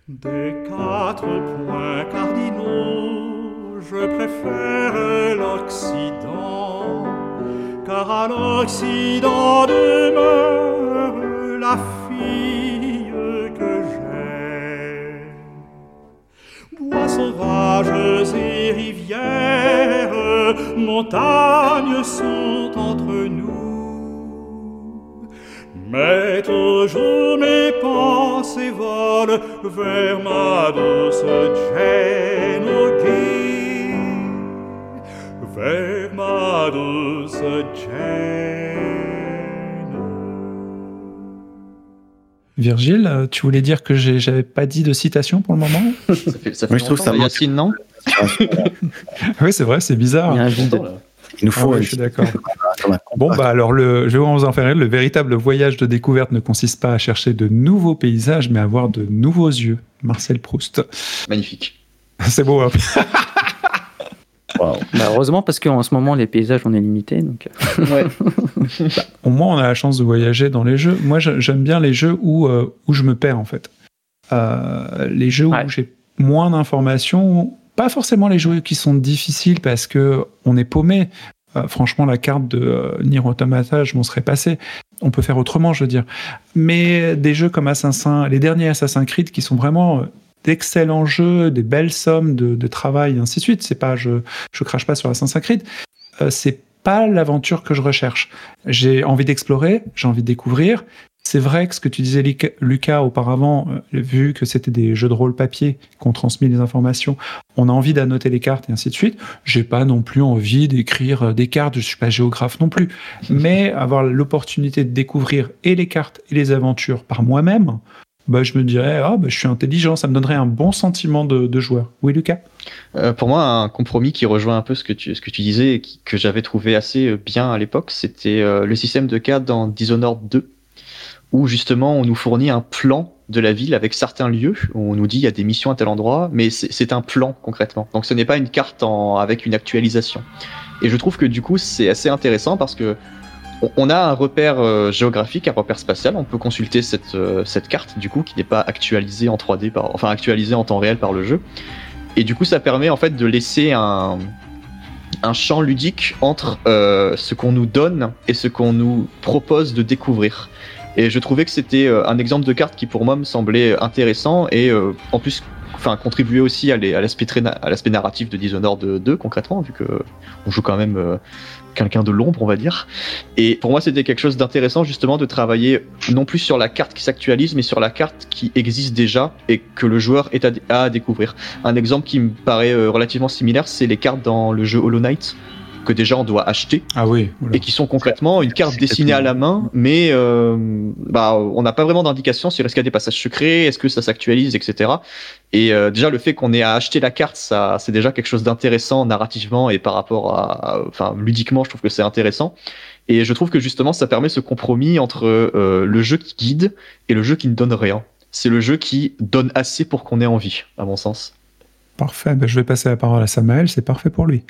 Des quatre points cardinaux, je préfère l'Occident. car à l'Occident demeure Sauvages et rivières, montagnes sont entre nous. Mais toujours mes pensées volent vers ma douce Jane O'Gee, vers ma douce Jane. Virgile, euh, tu voulais dire que j'avais pas dit de citation pour le moment (laughs) Ça fait, ça fait Oui, je trouve ça. Yacine, non (laughs) Oui, c'est vrai, c'est bizarre. Il y a un vide. Il nous Ah faut ouais, une je suis d'accord. (laughs) Bon, bah alors, le, je vais vous en faire. Le véritable voyage de découverte ne consiste pas à chercher de nouveaux paysages, mais à avoir de nouveaux yeux. Marcel Proust. Magnifique. C'est beau, hein Waouh. Bah, heureusement, parce qu'en ce moment, les paysages, on est limité. Donc... euh, Ouais. (laughs) Au moins, on a la chance de voyager dans les jeux. Moi, j'aime bien les jeux où, euh, où je me perds, en fait. Euh, les jeux Ouais. où j'ai moins d'informations, pas forcément les jeux qui sont difficiles parce que on est paumé. Euh, franchement, la carte de euh, Nier Automata, je m'en serais passé. On peut faire autrement, je veux dire. Mais des jeux comme Assassin, les derniers Assassin's Creed qui sont vraiment euh, d'excellents jeux, des belles sommes de, de travail, et ainsi de suite. C'est pas, je, je crache pas sur Assassin's Creed. Euh, c'est pas l'aventure que je recherche. J'ai envie d'explorer, j'ai envie de découvrir. C'est vrai que ce que tu disais, Lucas, auparavant, euh, vu que c'était des jeux de rôle papier qu'on transmet les informations, on a envie d'annoter les cartes et ainsi de suite. J'ai pas non plus envie d'écrire euh, des cartes, je suis pas géographe non plus. (laughs) Mais avoir l'opportunité de découvrir et les cartes et les aventures par moi-même, bah, je me dirais, ah, bah, je suis intelligent, ça me donnerait un bon sentiment de, joueur. Oui, Lucas? Euh, pour moi, un compromis qui rejoint un peu ce que tu, ce que tu disais et que j'avais trouvé assez euh, bien à l'époque, c'était euh, le système de cartes dans Dishonored 2, où justement on nous fournit un plan de la ville avec certains lieux, où on nous dit il y a des missions à tel endroit, mais c'est un plan concrètement. Donc ce n'est pas une carte en, avec une actualisation. Et je trouve que du coup c'est assez intéressant parce que on- a un repère euh, géographique, un repère spatial. On peut consulter cette, euh, cette carte du coup qui n'est pas actualisée en 3D, par, enfin actualisée en temps réel par le jeu. Et du coup, ça permet en fait de laisser un, champ ludique entre euh, ce qu'on nous donne et ce qu'on nous propose de découvrir. Et je trouvais que c'était un exemple de carte qui pour moi me semblait intéressant et en plus enfin contribuer aussi à l'aspect narratif de Dishonored 2 concrètement vu que on joue quand même quelqu'un de l'ombre on va dire. Et pour moi c'était quelque chose d'intéressant justement de travailler non plus sur la carte qui s'actualise mais sur la carte qui existe déjà et que le joueur est à, à découvrir. Un exemple qui me paraît euh, relativement similaire c'est les cartes dans le jeu Hollow Knight que déjà on doit acheter Ah oui. et qui sont concrètement une carte dessinée à la main, mais euh, bah, on n'a pas vraiment d'indication sur est-ce qu'il y a des passages secrets, est-ce que ça s'actualise, etc. Et euh, déjà le fait qu'on ait à acheter la carte, ça, c'est déjà quelque chose d'intéressant narrativement et par rapport à, à- enfin ludiquement, je trouve que c'est intéressant. Et je trouve que justement ça permet ce compromis entre euh, le jeu qui guide et le jeu qui ne donne rien. C'est le jeu qui donne assez pour qu'on ait envie, à mon sens. Parfait. Ben, je vais passer la parole à Samael, c'est parfait pour lui.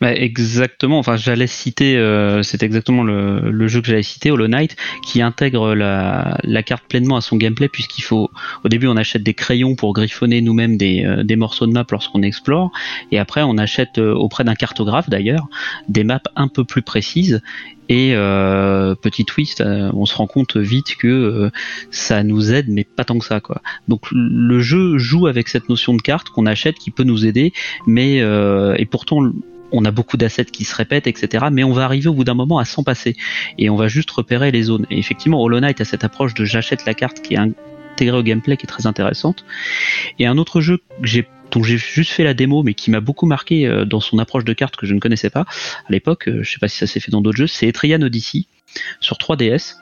Bah, exactement. Enfin, j'allais citer, euh, c'est exactement le, jeu que j'allais citer, Hollow Knight, qui intègre la, carte pleinement à son gameplay, puisqu'il faut, au début, on achète des crayons pour griffonner nous-mêmes des, euh, morceaux de map lorsqu'on explore, et après, on achète euh, auprès d'un cartographe d'ailleurs des maps un peu plus précises. Et euh, petit twist, euh, on se rend compte vite que euh, ça nous aide, mais pas tant que ça. Donc le jeu joue avec cette notion de carte qu'on achète, qui peut nous aider, mais et pourtant on a beaucoup d'assets qui se répètent, etc. Mais on va arriver au bout d'un moment à s'en passer et on va juste repérer les zones. Et effectivement, Hollow Knight a cette approche de j'achète la carte qui est intégrée au gameplay qui est très intéressante. Et un autre jeu que j'ai dont j'ai juste fait la démo, mais qui m'a beaucoup marqué euh, dans son approche de carte que je ne connaissais pas à l'époque. euh, je sais pas si ça s'est fait dans d'autres jeux. C'est Etrian Odyssey sur 3DS,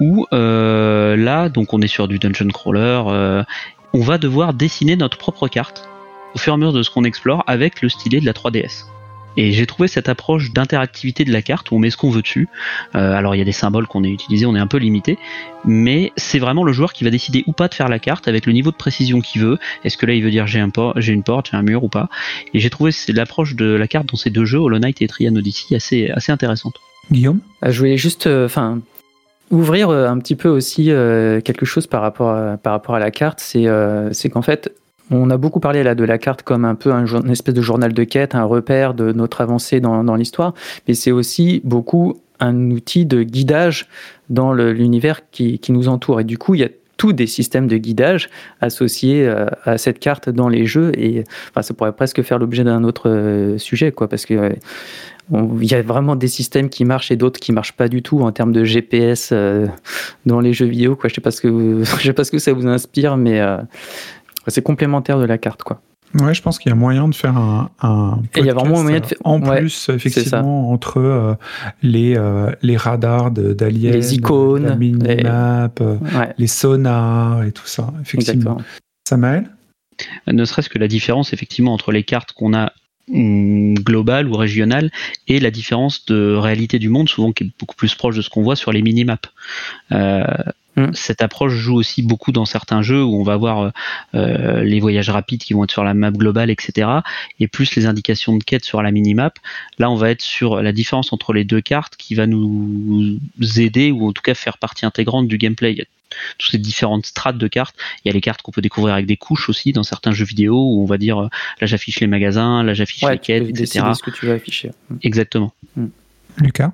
où euh, là, donc on est sur du dungeon crawler. on va devoir dessiner notre propre carte au fur et à mesure de ce qu'on explore avec le stylet de la 3DS. Et j'ai trouvé cette approche d'interactivité de la carte où on met ce qu'on veut dessus. Euh, alors il y a des symboles qu'on a utilisés, on est un peu limité, mais c'est vraiment le joueur qui va décider ou pas de faire la carte avec le niveau de précision qu'il veut. Est-ce que là il veut dire j'ai un por- j'ai une porte, j'ai un mur ou pas? Et j'ai trouvé l'approche de la carte dans ces deux jeux, Hollow Knight et Trian Odyssey, assez assez intéressante. Guillaume? Euh, Je voulais juste, euh, enfin, ouvrir un petit peu aussi euh, quelque chose par rapport à, par rapport à la carte. C'est euh, c'est qu'en fait, on a beaucoup parlé là de la carte comme un peu une espèce de journal de quête, un repère de notre avancée dans, l'histoire, mais c'est aussi beaucoup un outil de guidage dans l'univers qui, nous entoure. Et du coup, il y a tous des systèmes de guidage associés euh, à cette carte dans les jeux. Et ça pourrait presque faire l'objet d'un autre euh, sujet, quoi, parce que euh, il y a vraiment des systèmes qui marchent et d'autres qui marchent pas du tout en termes de GPS dans les jeux vidéo. Je sais que (laughs) sais pas ce que ça vous inspire, mais c'est complémentaire de la carte, quoi. Ouais, je pense qu'il y a moyen de faire un. il y a vraiment moyen de faire- En plus, effectivement, entre euh, les, euh, les radars de- d'aliens, Les icônes, la minimap, euh, Ouais. les sonars et tout ça. Effectivement. Exactement. Samaël? Ne serait-ce que la différence effectivement entre les cartes qu'on a hum, globales ou régionales et la différence de réalité du monde, souvent qui est beaucoup plus proche de ce qu'on voit sur les minimaps. Euh, Cette approche joue aussi beaucoup dans certains jeux où on va avoir euh, euh, les voyages rapides qui vont être sur la map globale, etc. Et plus les indications de quête sur la minimap. Là, on va être sur la différence entre les deux cartes qui va nous aider ou en tout cas faire partie intégrante du gameplay. Il y a toutes ces différentes strates de cartes. Il y a les cartes qu'on peut découvrir avec des couches aussi dans certains jeux vidéo où on va dire euh, là j'affiche les magasins, là j'affiche Ouais, les tu peux quêtes, etc. ce que tu veux afficher. Exactement. Lucas?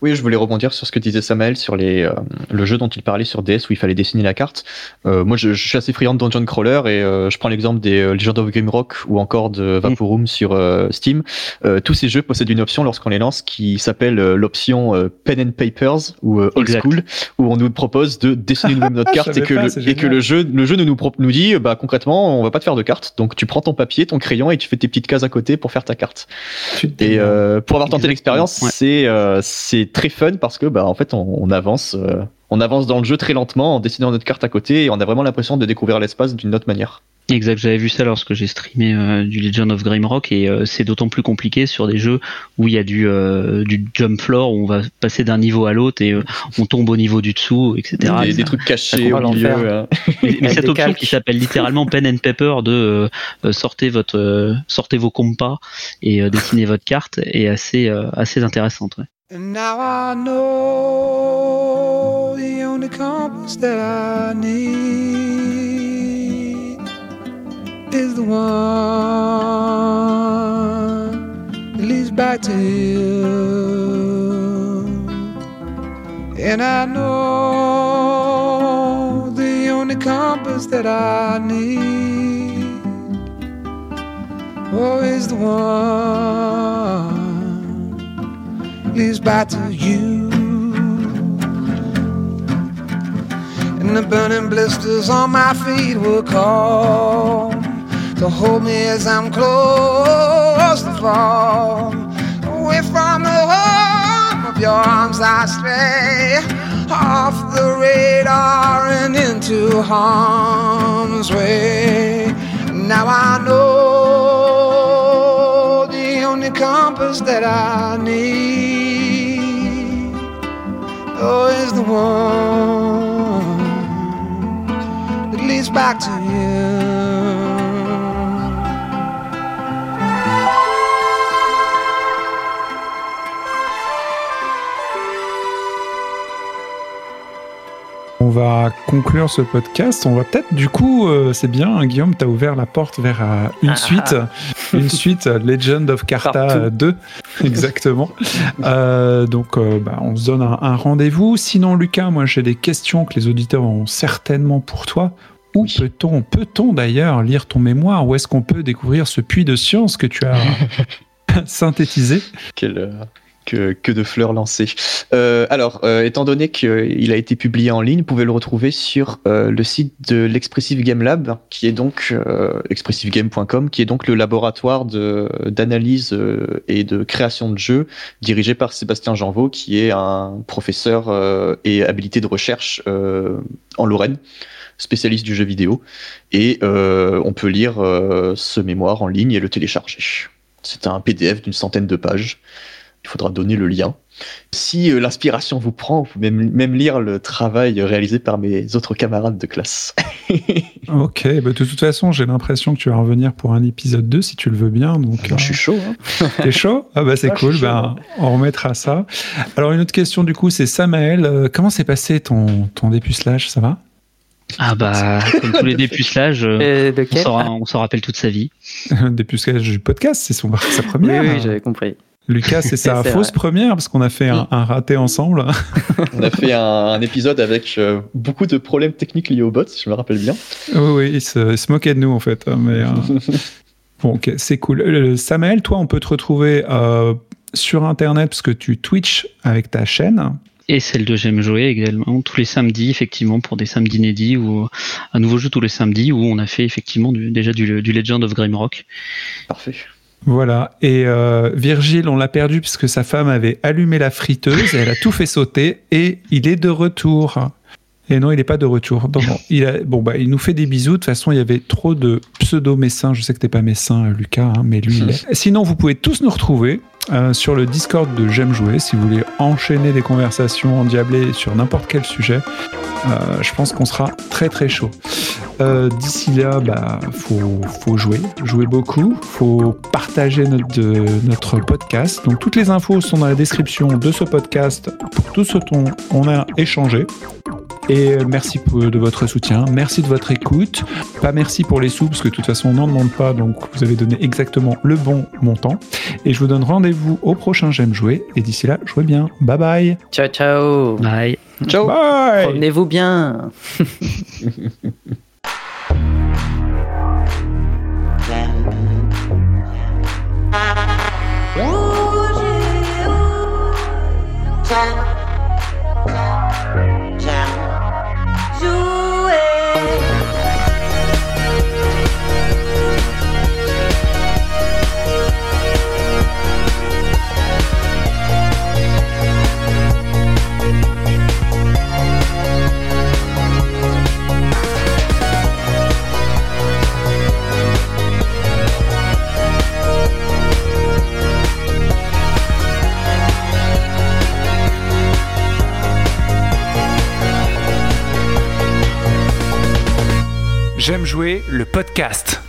Oui, je voulais rebondir sur ce que disait Samael sur les, euh, le jeu dont il parlait sur DS où il fallait dessiner la carte. Euh, moi, je, je suis assez friand de Dungeon Crawler et euh, je prends l'exemple des euh, Legend of Grimrock ou encore de Vaporum sur euh, Steam. Euh, tous ces jeux possèdent une option lorsqu'on les lance qui s'appelle l'option Pen and Papers ou Old. School où on nous propose de dessiner nous-mêmes (laughs) notre Je carte et que, pas, le, c'est et que génial. le jeu, le jeu nous, nous, pro- nous dit bah, concrètement on va pas te faire de carte donc tu prends ton papier, ton crayon et tu fais tes petites cases à côté pour faire ta carte. Et euh, pour avoir tenté l'expérience, Ouais. c'est euh, très fun parce que bah en fait on, on avance euh, on avance dans le jeu très lentement en dessinant notre carte à côté et on a vraiment l'impression de découvrir l'espace d'une autre manière. Exact, j'avais vu ça lorsque j'ai streamé euh, du Legend of Grimrock et euh, c'est d'autant plus compliqué sur des jeux où il y a du, euh, du jump floor où on va passer d'un niveau à l'autre et on tombe au niveau du dessous, etc. Des, Ça- des trucs cachés au milieu. (laughs) Mais, cette option calques. qui s'appelle littéralement pen and paper de sortez votre sortez vos compas et dessinez votre carte est assez assez intéressante. ouais. And now I know the only compass that I need is the one that leads back to you. And I know the only compass that I need oh, is the one leads back to you. And the burning blisters on my feet will call to hold me as I'm close to fall. Away from the home of your arms I stray, off the radar and into harm's way. Now I know the compass that I need oh, is the one that leads back to you. Va conclure ce podcast. On va peut-être, du coup, euh, c'est bien, hein, Guillaume, tu as ouvert la porte vers euh, une Ah. suite, (laughs) une suite euh, Legend of Carta Partout. euh, 2, (laughs) exactement. Euh, donc, bah, on se donne un, un rendez-vous. Sinon, Lucas, moi, j'ai des questions que les auditeurs ont certainement pour toi. Où peut-on, peut-on d'ailleurs lire ton mémoire? Où est-ce qu'on peut découvrir ce puits de science que tu as (laughs) synthétisé? Quel, euh, que, de fleurs lancées. Euh, alors, euh, étant donné qu'il a été publié en ligne, vous pouvez le retrouver sur euh, le site de l'Expressive Game Lab, qui est donc expressivegame.com, qui est donc le laboratoire d'analyse et de création de jeux dirigé par Sébastien Janvaux, qui est un professeur et habilité de recherche en Lorraine spécialiste du jeu vidéo, et on peut lire ce mémoire en ligne et le télécharger. C'est un PDF d'une centaine de pages. Il faudra donner le lien. Si euh, l'inspiration vous prend, vous pouvez même, même lire le travail réalisé par mes autres camarades de classe. (laughs) Ok, bah, de toute façon, j'ai l'impression que tu vas revenir pour un épisode 2 si tu le veux bien. Donc, je suis chaud. Hein. (laughs) T'es chaud? Ah bah c'est Ah, cool, chaud, ben, on remettra ça. Alors une autre question du coup, c'est Samaël. Euh, comment s'est passé ton, ton dépucelage? Ça va? Ah bah comme tous les (laughs) dépucelages, euh, Euh, on s'en rappelle toute sa vie. Dépucelage du podcast, c'est son, sa Oui, première. oui, j'avais compris. Lucas, c'est (laughs) sa fausse vrai. première parce qu'on a fait un, un raté ensemble. (laughs) On a fait un, un épisode avec euh, beaucoup de problèmes techniques liés aux bots, si je me rappelle bien. oui, oui, il se, il se moquait de nous en fait. hein, Mais, euh, (laughs) bon, ok, c'est cool. Euh, Samael, toi, on peut te retrouver euh, sur Internet parce que tu Twitch avec ta chaîne. Et celle de J'aime jouer également tous les samedis, effectivement, pour des samedis inédits ou un nouveau jeu tous les samedis où on a fait effectivement du- déjà du, du Legend of Grimrock. Parfait. Voilà. Et euh, Virgile, on l'a perdu puisque sa femme avait allumé la friteuse, elle a tout fait sauter et il est de retour. Et non, il n'est pas de retour. Non, non. (laughs) Il, a, bon, bah, il nous fait des bisous. De toute façon, il y avait trop de pseudo-messins. Je sais que t'es pas messin, Lucas, hein, mais lui, il (laughs) est. Sinon, vous pouvez tous nous retrouver euh, sur le Discord de J'aime jouer si vous voulez enchaîner des conversations endiablées sur n'importe quel sujet. Euh, je pense qu'on sera très très chaud. Euh, D'ici là, bah, faut, jouer, jouer beaucoup, faut partager notre, notre podcast. Donc toutes les infos sont dans la description de ce podcast pour tout ce dont on a échangé. Et merci de votre soutien, merci de votre écoute. Pas merci pour les sous, parce que de toute façon on n'en demande pas, donc vous avez donné exactement le bon montant. Et je vous donne rendez-vous au prochain J'aime jouer. Et d'ici là, jouez bien. Bye bye. Ciao, ciao. Bye. Ciao. Bye. Promenez-vous bien. (laughs) J'aime jouer le podcast.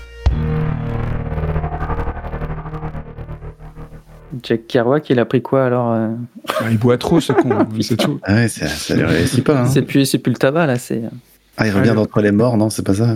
Jack Kerouac, il a pris quoi alors euh il boit trop ce con, (laughs) c'est tout. Ah ouais, ça, ça lui réussit pas. Hein. C'est plus, c'est plus le tabac là, c'est. Ah, il revient d'entre les morts, non, c'est pas ça